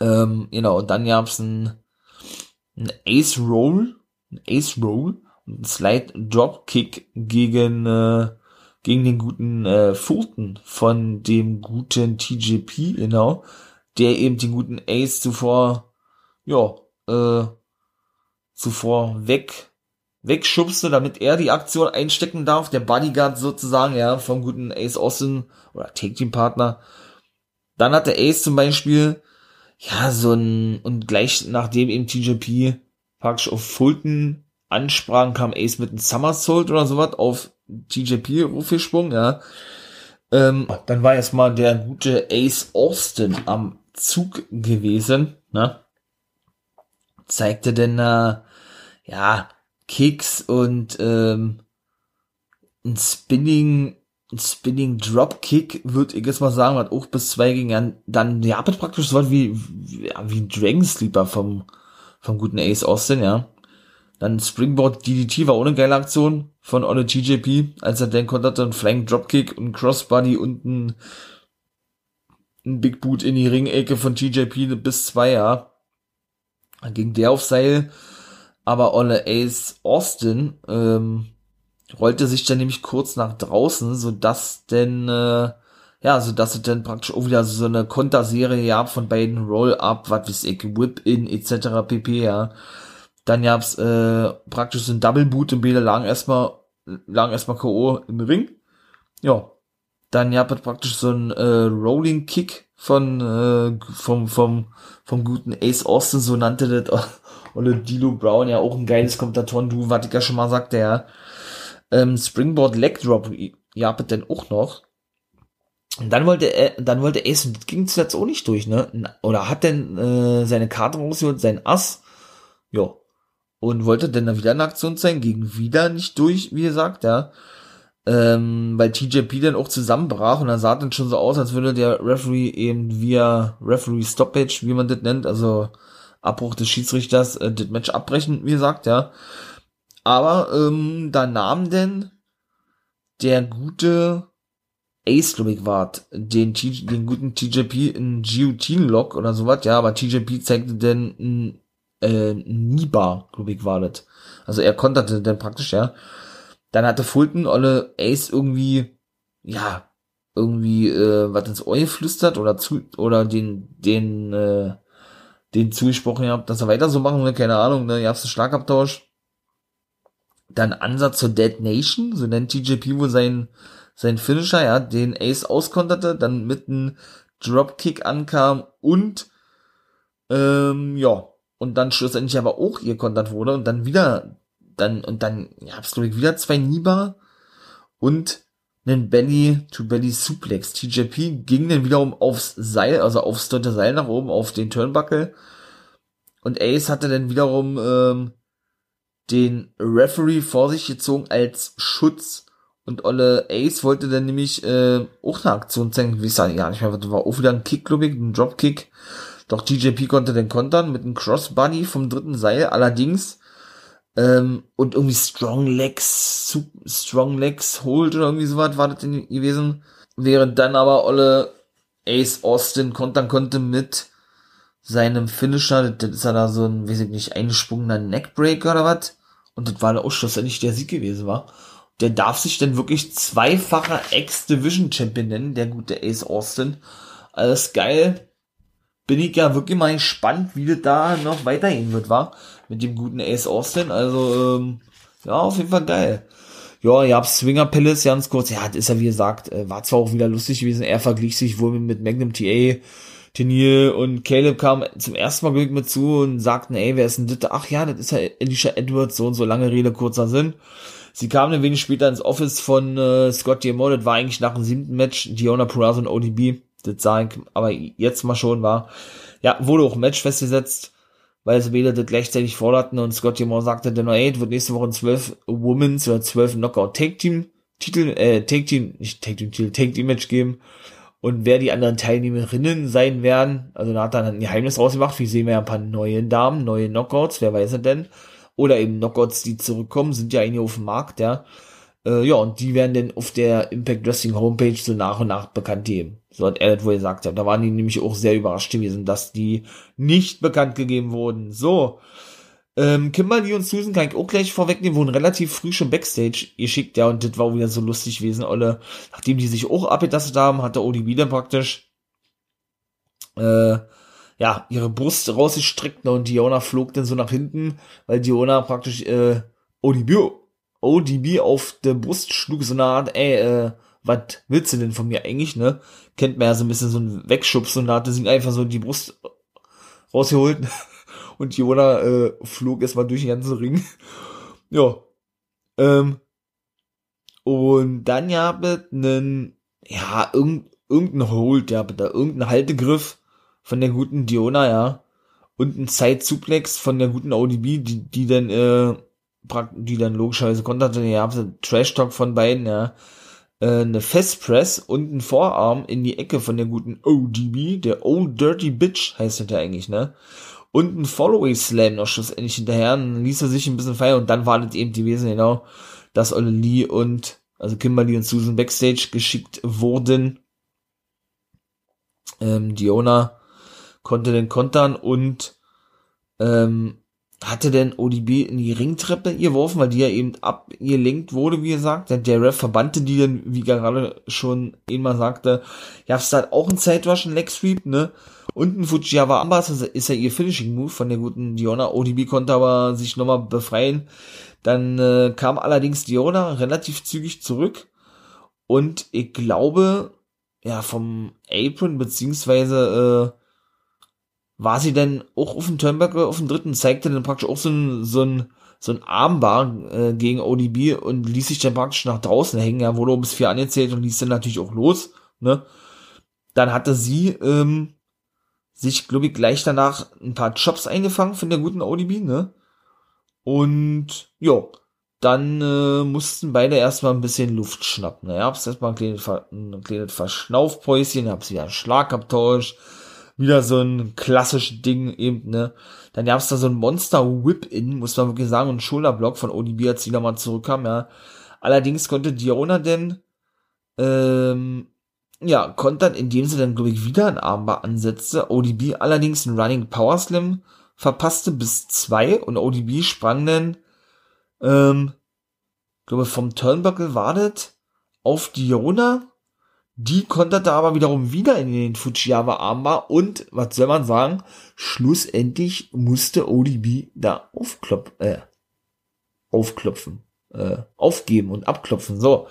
Speaker 3: Ähm, genau, und dann gab's ein, ein Ace Roll, ein Ace Roll Slide Dropkick gegen äh, gegen den guten äh, Fulton von dem guten TJP, genau, der eben den guten Ace zuvor, ja, äh, zuvor weg, wegschubste, damit er die Aktion einstecken darf, der Bodyguard sozusagen, ja, vom guten Ace Austin oder Take Team Partner. Dann hat der Ace zum Beispiel, ja, so ein, und gleich nachdem eben TJP praktisch auf Fulton ansprachen, kam Ace mit einem Somersault oder sowas auf TJP Rufgesprungen, ja. Ähm, dann war erstmal der gute Ace Austin am Zug gewesen, ne? Zeigte denn, äh, ja, Kicks und ähm, ein Spinning, ein Spinning Dropkick, würde ich jetzt mal sagen, hat auch bis zwei gegen dann, ja, praktisch so was wie, wie, wie Dragon Sleeper vom, vom guten Ace Austin, ja. Dann Springboard DDT war ohne geile Aktion von Olle TJP, als er dann konterte einen Flank Dropkick und Crossbody und ein, ein Big Boot in die Ringecke von TJP bis zwei, ja. Dann ging der auf Seil, aber Olle Ace Austin ähm, rollte sich dann nämlich kurz nach draußen, so dass denn äh, ja, so dass es dann praktisch auch wieder so eine Konterserie gab von beiden Roll-Up, was weiß ich, Whip-In etc. pp, ja. Dann gab's äh, praktisch so ein Double-Boot und beide lagen erstmal, lagen erstmal K.O. im Ring. Ja. Dann gab es praktisch so ein äh, Rolling-Kick von, äh, vom, vom, vom guten Ace Austin, so nannte das, [laughs] oder Dilo Brown, ja auch ein geiles Kommentatoren, du, was ich ja schon mal sagte, ja. Ähm, Springboard Leg Drop, ja, denn auch noch. Und dann wollte er, dann wollte Ace, und das ging zuletzt auch nicht durch, ne? Oder hat denn äh, seine Karte rausgeholt, sein Ass, ja. Und wollte dann wieder eine Aktion zeigen, ging wieder nicht durch, wie gesagt, ja. Ähm, weil TJP dann auch zusammenbrach und dann sah dann schon so aus, als würde der Referee eben via Referee Stoppage, wie man das nennt, also Abbruch des Schiedsrichters, äh, das Match abbrechen, wie gesagt, ja. Aber ähm, da nahm denn der gute Ace, glaube ich, war den, den guten TJP in Guillotine-Lock oder sowas, ja, aber TJP zeigte ein äh, Niba, glaube ich, war das. Also er konterte dann praktisch, ja. Dann hatte Fulton alle Ace irgendwie, ja, irgendwie äh, was ins Ohr flüstert oder zu oder den den äh, den zugesprochen habt, dass er weiter so machen will, keine Ahnung, ne, ihr habt einen Schlagabtausch. Dann Ansatz zur Dead Nation, so nennt TJP wohl sein sein Finisher, ja, den Ace auskonterte, dann mit einem Dropkick ankam und ähm, ja, und dann schlussendlich aber auch ihr kontert wurde und dann wieder, dann, und dann, ja, hab's glaube ich wieder zwei Niba und einen Belly-to-Belly-Suplex. TJP ging dann wiederum aufs Seil, also aufs dritte Seil nach oben, auf den Turnbuckle. Und Ace hatte dann wiederum ähm, den Referee vor sich gezogen als Schutz und Olle Ace wollte dann nämlich äh, auch eine Aktion zeigen. Wie ich sage, ja, ich meine, war auch wieder ein Kick, glaube ich, ein Dropkick. Doch TJP konnte den kontern mit einem Crossbody vom dritten Seil. Allerdings ähm, und irgendwie Strong Legs, Strong Legs Hold oder irgendwie sowas war das gewesen. Während dann aber Olle Ace Austin kontern konnte mit seinem Finisher. Das ist ja da so ein, weiß ich nicht, eingesprungener Neckbreaker oder was. Und das war der Ausschuss, der nicht der Sieg gewesen war der darf sich denn wirklich zweifacher X-Division-Champion nennen, der gute Ace Austin. Alles geil. Bin ich ja wirklich mal gespannt, wie das da noch weitergehen wird, war mit dem guten Ace Austin. Also, ähm, ja, auf jeden Fall geil. Ja, ihr habt Swinger Palace ganz kurz. Ja, das ist ja wie gesagt, äh, war zwar auch wieder lustig gewesen. Er verglich sich wohl mit Magnum TA. Tenier und Caleb kam zum ersten Mal Glück mit zu und sagten, ey, wer ist denn das? Ach ja, das ist ja Alicia Edwards, so und so lange Rede, kurzer Sinn. Sie kamen ein wenig später ins Office von äh, Scott Diamond, das war eigentlich nach dem siebten Match, Diona Purrazzo und ODB, das ich, aber jetzt mal schon war. Ja, wurde auch ein Match festgesetzt, weil sie beide das gleichzeitig forderten und Scott Diamond sagte dann, ey, es wird nächste Woche ein 12 Women's oder 12 Knockout Take Team Titel, äh, Take Team, nicht Take Team Titel, Take Team Match geben. Und wer die anderen Teilnehmerinnen sein werden, also da hat dann ein Geheimnis rausgemacht, wie sehen wir ja ein paar neue Damen, neue Knockouts, wer weiß es denn oder eben Knockouts, die zurückkommen, sind ja einige auf dem Markt, ja. Äh, ja, und die werden dann auf der Impact Wrestling Homepage so nach und nach bekannt geben. So hat er das wohl gesagt. Da waren die nämlich auch sehr überrascht gewesen, dass die nicht bekannt gegeben wurden. So. Ähm, Kimberly und Susan kann ich auch gleich vorwegnehmen, wurden relativ früh schon Backstage geschickt, ja, und das war auch wieder so lustig gewesen, alle, nachdem die sich auch abgetastet haben, hatte ODB dann praktisch, äh, ja, ihre Brust rausgestreckt und Diona flog dann so nach hinten, weil Diona praktisch äh, ODB, ODB auf der Brust schlug, so eine Art, ey, äh, was willst du denn von mir eigentlich, ne? Kennt man ja so ein bisschen so ein Wegschubs und da hatte sie einfach so die Brust rausgeholt [laughs] und Diona äh, flog erstmal durch den ganzen Ring. [laughs] ja. Ähm, und dann ja einen, ja, irgend, irgendein Hold, ja, da irgendein Haltegriff von der guten Diona, ja. Und ein Side-Suplex von der guten ODB, die, die dann, äh, die dann logischerweise konterte, ja, Trash-Talk von beiden, ja. Äh, eine Festpress und ein Vorarm in die Ecke von der guten ODB, der Old Dirty Bitch heißt das ja eigentlich, ne? Und ein Following Slam noch schlussendlich hinterher, dann ließ er sich ein bisschen feiern und dann war das eben gewesen, genau, dass Olle Lee und, also Kimberly und Susan Backstage geschickt wurden. Ähm, Diona konnte den kontern und ähm, hatte denn ODB in die Ringtreppe geworfen, weil die ja eben abgelenkt wurde, wie gesagt. Der, Ref verbannte die dann, wie gerade schon einmal sagte, ja, es hat auch ein Siderush, ein Leg Sweep, ne? Und ein Fujiyawa Ambas ist ja ihr Finishing Move von der guten Diona. ODB konnte aber sich nochmal befreien. Dann äh, kam allerdings Diona relativ zügig zurück. Und ich glaube, ja, vom Apron, beziehungsweise, äh, war sie denn auch auf dem Turnbuckle, auf dem dritten, zeigte dann praktisch auch so ein, so ein, so ein Armbar äh, gegen ODB und ließ sich dann praktisch nach draußen hängen, ja, wurde um bis vier angezählt und ließ dann natürlich auch los, ne. Dann hatte sie, ähm, sich, glaube ich, gleich danach ein paar Chops eingefangen von der guten ODB, ne. Und, ja, dann äh, mussten beide erstmal ein bisschen Luft schnappen. Naja, hab's erstmal ein kleines, ein kleines Verschnaufpäuschen, hab's wieder einen Schlagabtausch, wieder so ein klassisches Ding eben, ne. Dann gab's da so ein Monster Whip-In, muss man wirklich sagen, und ein Schulterblock von ODB, als die nochmal zurückkam, ja. Allerdings konnte Diona denn, ähm, ja, konnte dann, indem sie dann, glaube ich, wieder ein Armbar ansetzte, ODB allerdings ein Running Power Slim verpasste bis zwei und ODB sprang dann, ähm, glaube vom Turnbuckle wartet auf Diona die konterte aber wiederum wieder in den Fujiyawa Armbar und, was soll man sagen, schlussendlich musste ODB da aufklopfen, äh, aufklopfen, äh, aufgeben und abklopfen, so.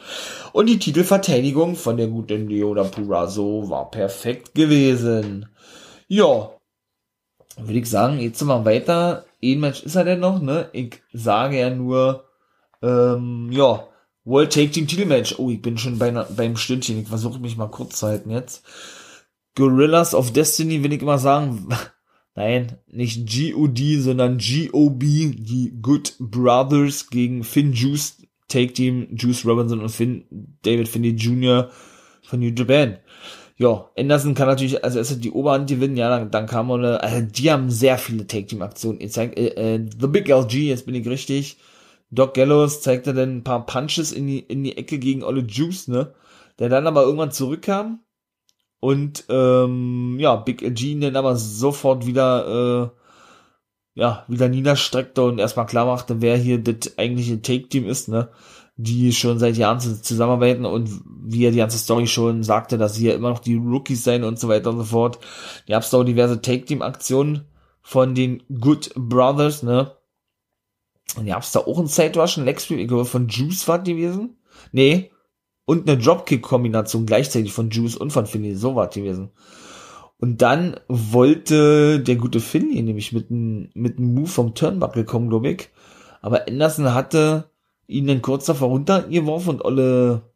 Speaker 3: Und die Titelverteidigung von der guten Leona Purazo war perfekt gewesen. Ja, würde ich sagen, jetzt sind wir weiter. Ein Match ist er denn noch, ne? Ich sage ja nur, ähm, ja, World Take Team Titelmatch. Oh, ich bin schon bei, beim Stündchen. Ich versuche mich mal kurz zu halten jetzt. Gorillas of Destiny will ich immer sagen. [laughs] Nein, nicht G.O.D., sondern G.O.B., die Good Brothers gegen Finn Juice, Take Team, Juice Robinson und Finn, David Finney Jr. von New Japan. Ja, Anderson kann natürlich also erst die Oberhand gewinnen, ja, dann, dann kam eine, also die haben sehr viele Take Team Aktionen. Ihr zeigt, äh, äh, The Big LG, jetzt bin ich richtig, Doc Gallows zeigte dann ein paar Punches in die, in die Ecke gegen Olle Juice, ne? Der dann aber irgendwann zurückkam und ähm, ja, Big G dann aber sofort wieder äh, ja, wieder niederstreckte und erstmal klar machte, wer hier das eigentliche Take-Team ist, ne? Die schon seit Jahren zusammenarbeiten und wie er die ganze Story schon sagte, dass sie ja immer noch die Rookies seien und so weiter und so fort. Gab es auch diverse Take-Team-Aktionen von den Good Brothers, ne? Und ja, es da auch ein Side Rush, ein Leg Sweep, ich glaube von Juice war gewesen. Nee. Und eine Dropkick-Kombination gleichzeitig von Juice und von Finley, so war gewesen. Und dann wollte der gute Finley nämlich mit einem mit einem Move vom Turnbuckle kommen, glaube ich. Aber Anderson hatte ihn dann kurz davor runtergeworfen und alle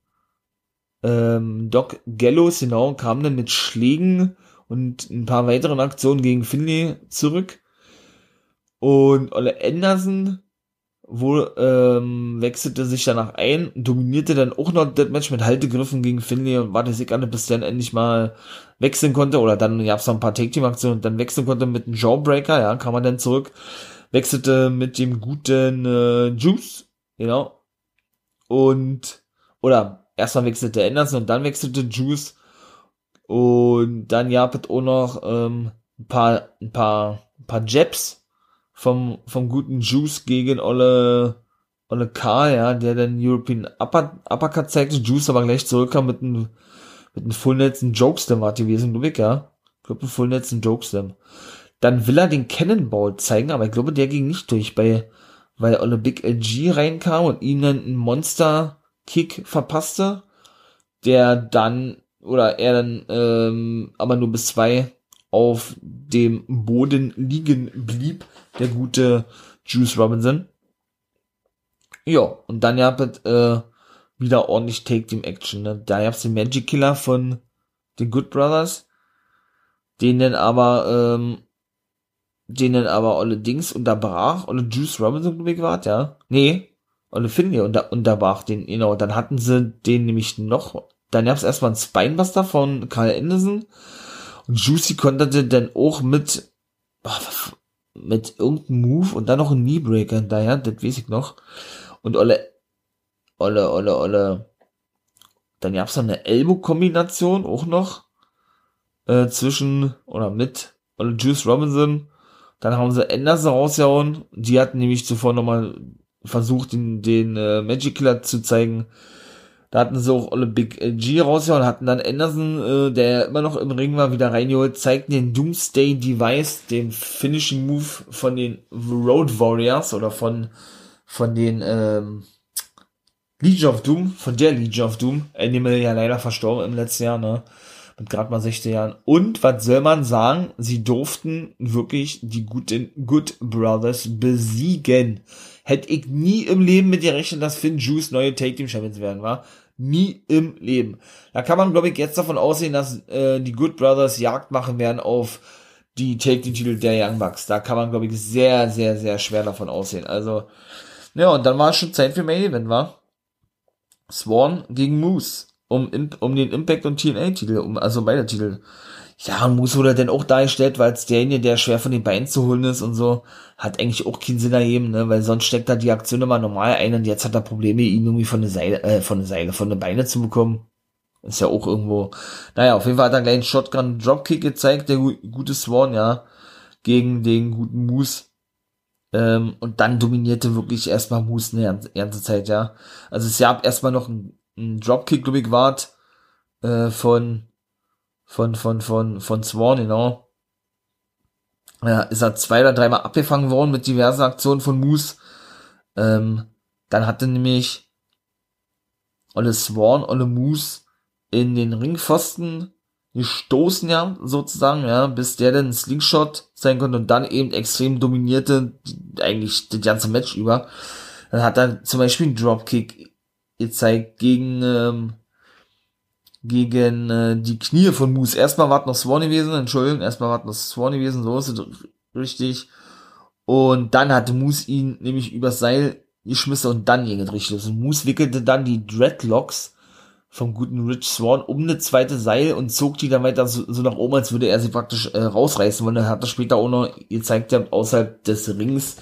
Speaker 3: ähm, Doc Gallows, genau, kam dann mit Schlägen und ein paar weiteren Aktionen gegen Finley zurück. Und Olle Anderson wo ähm, wechselte sich danach ein, dominierte dann auch noch das Match mit Haltegriffen gegen Finley und warte sich an, bis dann endlich mal wechseln konnte oder dann gab es noch ein paar Take-Team-Aktionen und dann wechseln konnte mit einem Jawbreaker, ja, kam man dann zurück, wechselte mit dem guten äh, Juice, genau, und oder erstmal wechselte Anderson und dann wechselte Juice. Und dann gab es auch noch ähm, ein paar, ein paar, ein paar Jabs, vom, vom guten Juice gegen Olle, Olle K, ja, der den European Upper, Uppercut zeigte, Juice aber gleich zurückkam mit einem, mit einem Fullnetzen Jokeslam war gewesen, glaube ich, ja. Ich glaube, ein Fullnetzen Jokeslam. Dann will er den Cannonball zeigen, aber ich glaube, der ging nicht durch, bei, weil Olle Big LG reinkam und ihm dann einen Monster Kick verpasste, der dann, oder er dann, ähm, aber nur bis zwei auf dem Boden liegen blieb, der gute Juice Robinson. Ja, und dann gab äh, wieder ordentlich Take Team Action. Ne? Da gab es den Magic Killer von den Good Brothers, den dann aber, ähm, den dann aber Olle Dings unterbrach, Olle Juice Robinson glaube war, ja. Nee, Olle Finley unter, unterbrach den, genau. Dann hatten sie den nämlich noch, dann gab es erstmal einen Spinebuster von Carl Anderson und Juicy konterte dann auch mit, mit irgendeinem Move und dann noch ein Kneebreaker hinterher, das weiß ich noch. Und Olle, Olle, Olle, Olle, dann gab's noch eine Elbow-Kombination auch noch, äh, zwischen, oder mit Olle Juice Robinson, Dann haben sie Anderson rausgehauen. Die hatten nämlich zuvor nochmal versucht, den, den äh, Magic Killer zu zeigen. Da hatten sie auch alle Big G rausgehauen, hatten dann Anderson, äh, der immer noch im Ring war, wieder reingeholt, zeigten den Doomsday Device, den Finishing Move von den Road Warriors oder von, von den ähm, Legion of Doom, von der Legion of Doom. Animal ja leider verstorben im letzten Jahr, ne? Mit gerade mal 16 Jahren. Und was soll man sagen? Sie durften wirklich die guten Good Brothers besiegen. Hätte ich nie im Leben mit gerechnet, dass Finn Juice neue Take Team Champions werden, war. Nie im Leben. Da kann man, glaube ich, jetzt davon aussehen, dass äh, die Good Brothers Jagd machen werden auf die Take Team Titel der Young Bucks. Da kann man, glaube ich, sehr, sehr, sehr schwer davon aussehen. Also, ja, und dann war es schon Zeit für Main Event, war? Swan gegen Moose um, um den Impact und TNA-Titel, um, also beide Titel. Ja, und Moose wurde dann auch dargestellt, weil es derjenige, der schwer von den Beinen zu holen ist und so, hat eigentlich auch keinen Sinn ergeben, ne, weil sonst steckt da die Aktion immer normal ein und jetzt hat er Probleme, ihn irgendwie von der Seile, äh, von der Seile, von den Beine zu bekommen. Ist ja auch irgendwo, naja, auf jeden Fall hat er gleich einen Shotgun Dropkick gezeigt, der gute Swan, ja, gegen den guten Moose. Ähm, und dann dominierte wirklich erstmal Moose eine ganze Zeit, ja. Also es gab erstmal noch ein, ein Dropkick, glaube ich, wart, äh, von, von, von, von, von Swan, genau. Ja, ist er zwei oder dreimal abgefangen worden mit diversen Aktionen von Moose. Ähm, dann hatte nämlich Olle Swan, Olle Moose in den Ringpfosten gestoßen, ja, sozusagen, ja, bis der dann Slingshot sein konnte und dann eben extrem dominierte, eigentlich das ganze Match über. Dann hat er zum Beispiel einen Dropkick gezeigt gegen, ähm, gegen äh, die Knie von Moose. Erstmal war es noch Swan gewesen, Entschuldigung, erstmal war es noch Swan gewesen, so ist es richtig. Und dann hatte Moose ihn nämlich übers Seil geschmissen und dann ging es richtig los. Und Moose wickelte dann die Dreadlocks vom guten Rich Swan um eine zweite Seil und zog die dann weiter so, so nach oben, als würde er sie praktisch äh, rausreißen, weil er hat das später auch noch gezeigt, ja, außerhalb des Rings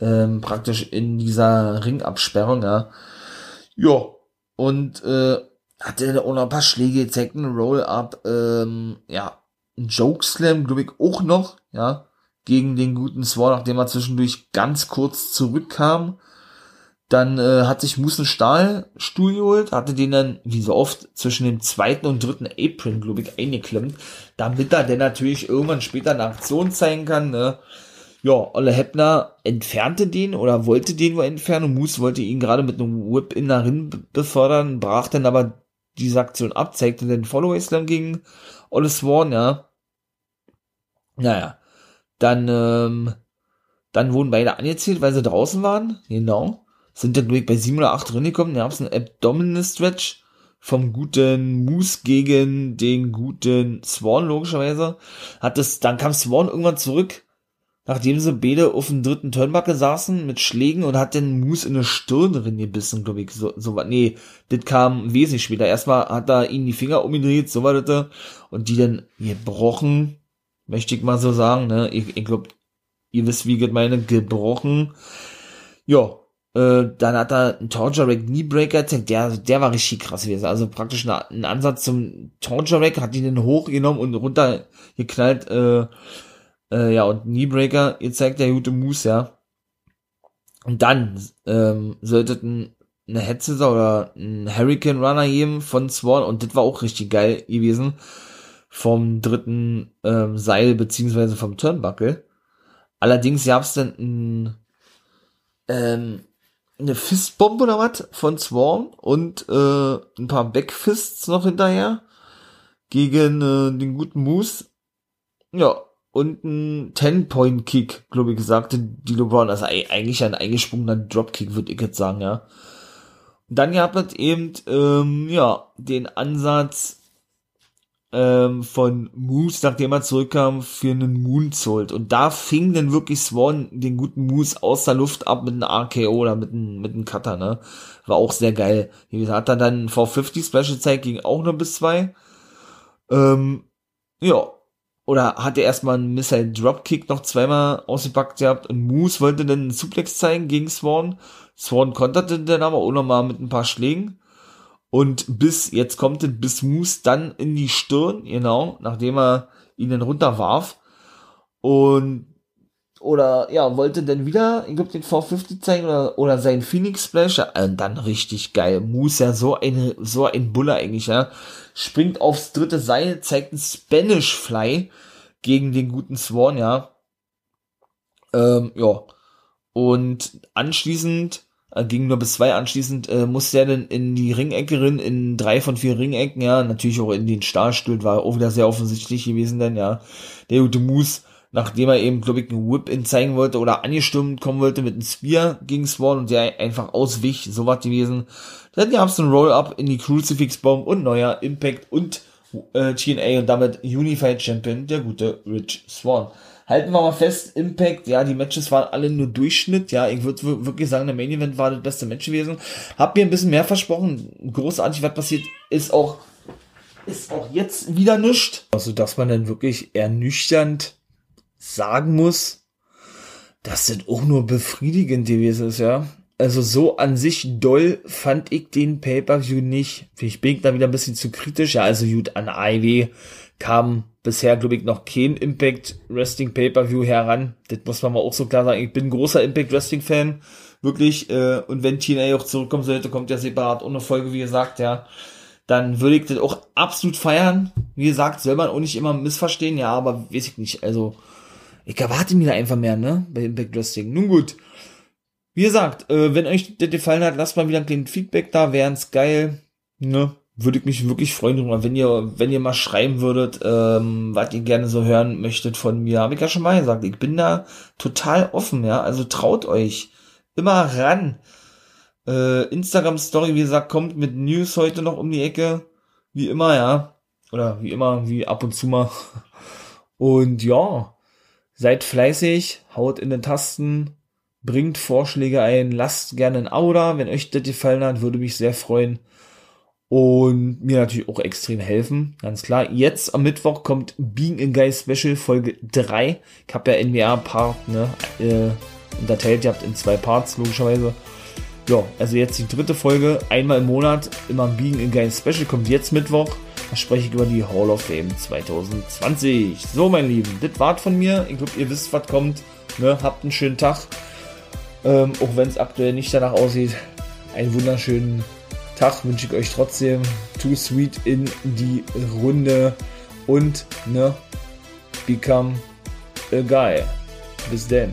Speaker 3: ähm, praktisch in dieser Ringabsperrung, ja. Ja, und äh, hatte auch noch ein paar Schläge gezeigt, ein Roll-Up, ähm, ja, ein Joke-Slam, glaube ich, auch noch, ja, gegen den guten Swan, nachdem er zwischendurch ganz kurz zurückkam. Dann äh, hat sich Moose einen Stahlstuhl geholt, hatte den dann, wie so oft, zwischen dem zweiten und dritten Apron, glaube ich, eingeklemmt, damit er dann natürlich irgendwann später eine Aktion zeigen kann. Ne? Ja, Olle Heppner entfernte den oder wollte den wohl entfernen und Moose wollte ihn gerade mit einem Whip in darin befördern, brach dann aber diese Aktion ab, zeigte den Followaway Slam gegen Olle Swan, ja. Naja, dann, ähm, dann wurden beide angezählt, weil sie draußen waren, genau sind dann durch bei 7 oder 8 drin gekommen. Da gab es einen Abdominal Stretch vom guten Moose gegen den guten Swan, logischerweise. Hat es, dann kam Swan irgendwann zurück, nachdem sie beide auf dem dritten Turnbuckle saßen mit Schlägen und hat den Moose in eine Stirn drin gebissen, glaube ich. So, so nee, das kam wesentlich später. Erstmal hat er ihn die Finger umgedreht, so war das. Und die dann gebrochen, möchte ich mal so sagen, ne? Ich, ich glaube, ihr wisst, wie ich meine, gebrochen. Ja, äh, dann hat er einen Torture Rack Kneebreaker, der, der war richtig krass gewesen. Also praktisch ein Ansatz zum Torture Rack, hat ihn dann hochgenommen und runtergeknallt, äh, äh, ja, und Kneebreaker, ihr zeigt der gute Moose, ja. Und dann, ähm, sollten eine Headsetter oder ein Hurricane Runner geben von Swan und das war auch richtig geil gewesen. Vom dritten ähm, Seil beziehungsweise vom Turnbuckle. Allerdings gab's dann ein ähm, eine Fistbombe oder was von Swarm und äh, ein paar Backfists noch hinterher gegen äh, den guten Moose. Ja, und ein Ten-Point-Kick, glaube ich, gesagt, die LeBron. Also eigentlich ein eingesprungener Dropkick, würde ich jetzt sagen, ja. Und dann gab es eben, ähm, ja, den Ansatz ähm, von Moose, nachdem er zurückkam, für einen Moonsault. Und da fing dann wirklich Swan den guten Moose aus der Luft ab mit einem RKO oder mit einem, mit einem Cutter, ne? War auch sehr geil. Wie gesagt, hat er dann V50 Special Zeit ging auch nur bis zwei. Ähm, ja. Oder hat er erstmal einen Missile Dropkick noch zweimal ausgepackt gehabt und Moose wollte dann einen Suplex zeigen gegen Swan. Swan konterte dann aber auch nochmal mit ein paar Schlägen. Und bis, jetzt kommt es, bis Moose dann in die Stirn, genau, nachdem er ihn dann runterwarf. Und oder ja, wollte dann wieder, ich glaube, den V50 zeigen oder, oder sein Phoenix Splash. Ja, und dann richtig geil. Moose ja so eine, so ein Buller eigentlich, ja. Springt aufs dritte Seil, zeigt einen Spanish Fly gegen den guten Swan, ja. Ähm, ja. Und anschließend, äh, ging nur bis zwei, anschließend äh, musste er dann in die Ringecke rein, in drei von vier Ringecken, ja, natürlich auch in den Stahlstuhl, war auch wieder sehr offensichtlich gewesen, denn ja, der gute Moose nachdem er eben, glaube ich, einen Whip-In zeigen wollte oder angestürmt kommen wollte mit einem Spear gegen Swan und der einfach auswich, so was gewesen. Dann gab es einen Roll-Up in die Crucifix-Bomb und neuer Impact und äh, TNA und damit Unified Champion, der gute Rich Swan. Halten wir mal fest, Impact, ja, die Matches waren alle nur Durchschnitt, ja, ich würde wirklich sagen, der Main Event war das beste Match gewesen. Hab mir ein bisschen mehr versprochen, großartig, was passiert, ist auch, ist auch jetzt wieder nichts. Also, dass man dann wirklich ernüchternd sagen muss, das auch nur befriedigend gewesen ist, ja. Also so an sich doll fand ich den Pay-Per-View nicht. Ich bin da wieder ein bisschen zu kritisch. Ja, also gut, an IW kam bisher, glaube ich, noch kein Impact Wrestling Pay-Per-View heran. Das muss man mal auch so klar sagen. Ich bin ein großer Impact Wrestling Fan. Wirklich. Äh, und wenn TNA auch zurückkommen sollte, kommt ja separat ohne Folge, wie gesagt, ja. Dann würde ich das auch absolut feiern. Wie gesagt, soll man auch nicht immer missverstehen. Ja, aber weiß ich nicht. Also, ich erwarte mir da einfach mehr, ne? Bei Impact Wrestling. Nun gut. Wie gesagt, äh, wenn euch das gefallen hat, lasst mal wieder ein kleines Feedback da, wären's geil. Ne? Würde ich mich wirklich freuen wenn ihr, wenn ihr mal schreiben würdet, ähm, was ihr gerne so hören möchtet von mir. Habe ich ja schon mal gesagt. Ich bin da total offen, ja. Also traut euch. Immer ran. Äh, Instagram Story, wie gesagt, kommt mit News heute noch um die Ecke. Wie immer, ja. Oder wie immer, wie ab und zu mal. [laughs] Und ja, Seid fleißig, haut in den Tasten, bringt Vorschläge ein, lasst gerne ein Abo da, wenn euch das gefallen hat, würde mich sehr freuen. Und mir natürlich auch extrem helfen, ganz klar. Jetzt am Mittwoch kommt Being a Guy Special Folge 3. Ich habe ja NBA-Part, ne, äh, unterteilt, ihr habt in zwei Parts, logischerweise. Ja, also jetzt die dritte Folge, einmal im Monat, immer ein Being a Guy Special, kommt jetzt Mittwoch. Da spreche ich über die Hall of Fame 2020. So, mein Lieben, das war's von mir. Ich glaube, ihr wisst, was kommt. Ne? Habt einen schönen Tag. Ähm, auch wenn es aktuell nicht danach aussieht. Einen wunderschönen Tag wünsche ich euch trotzdem. Too sweet in die Runde. Und, ne, become a guy. Bis denn.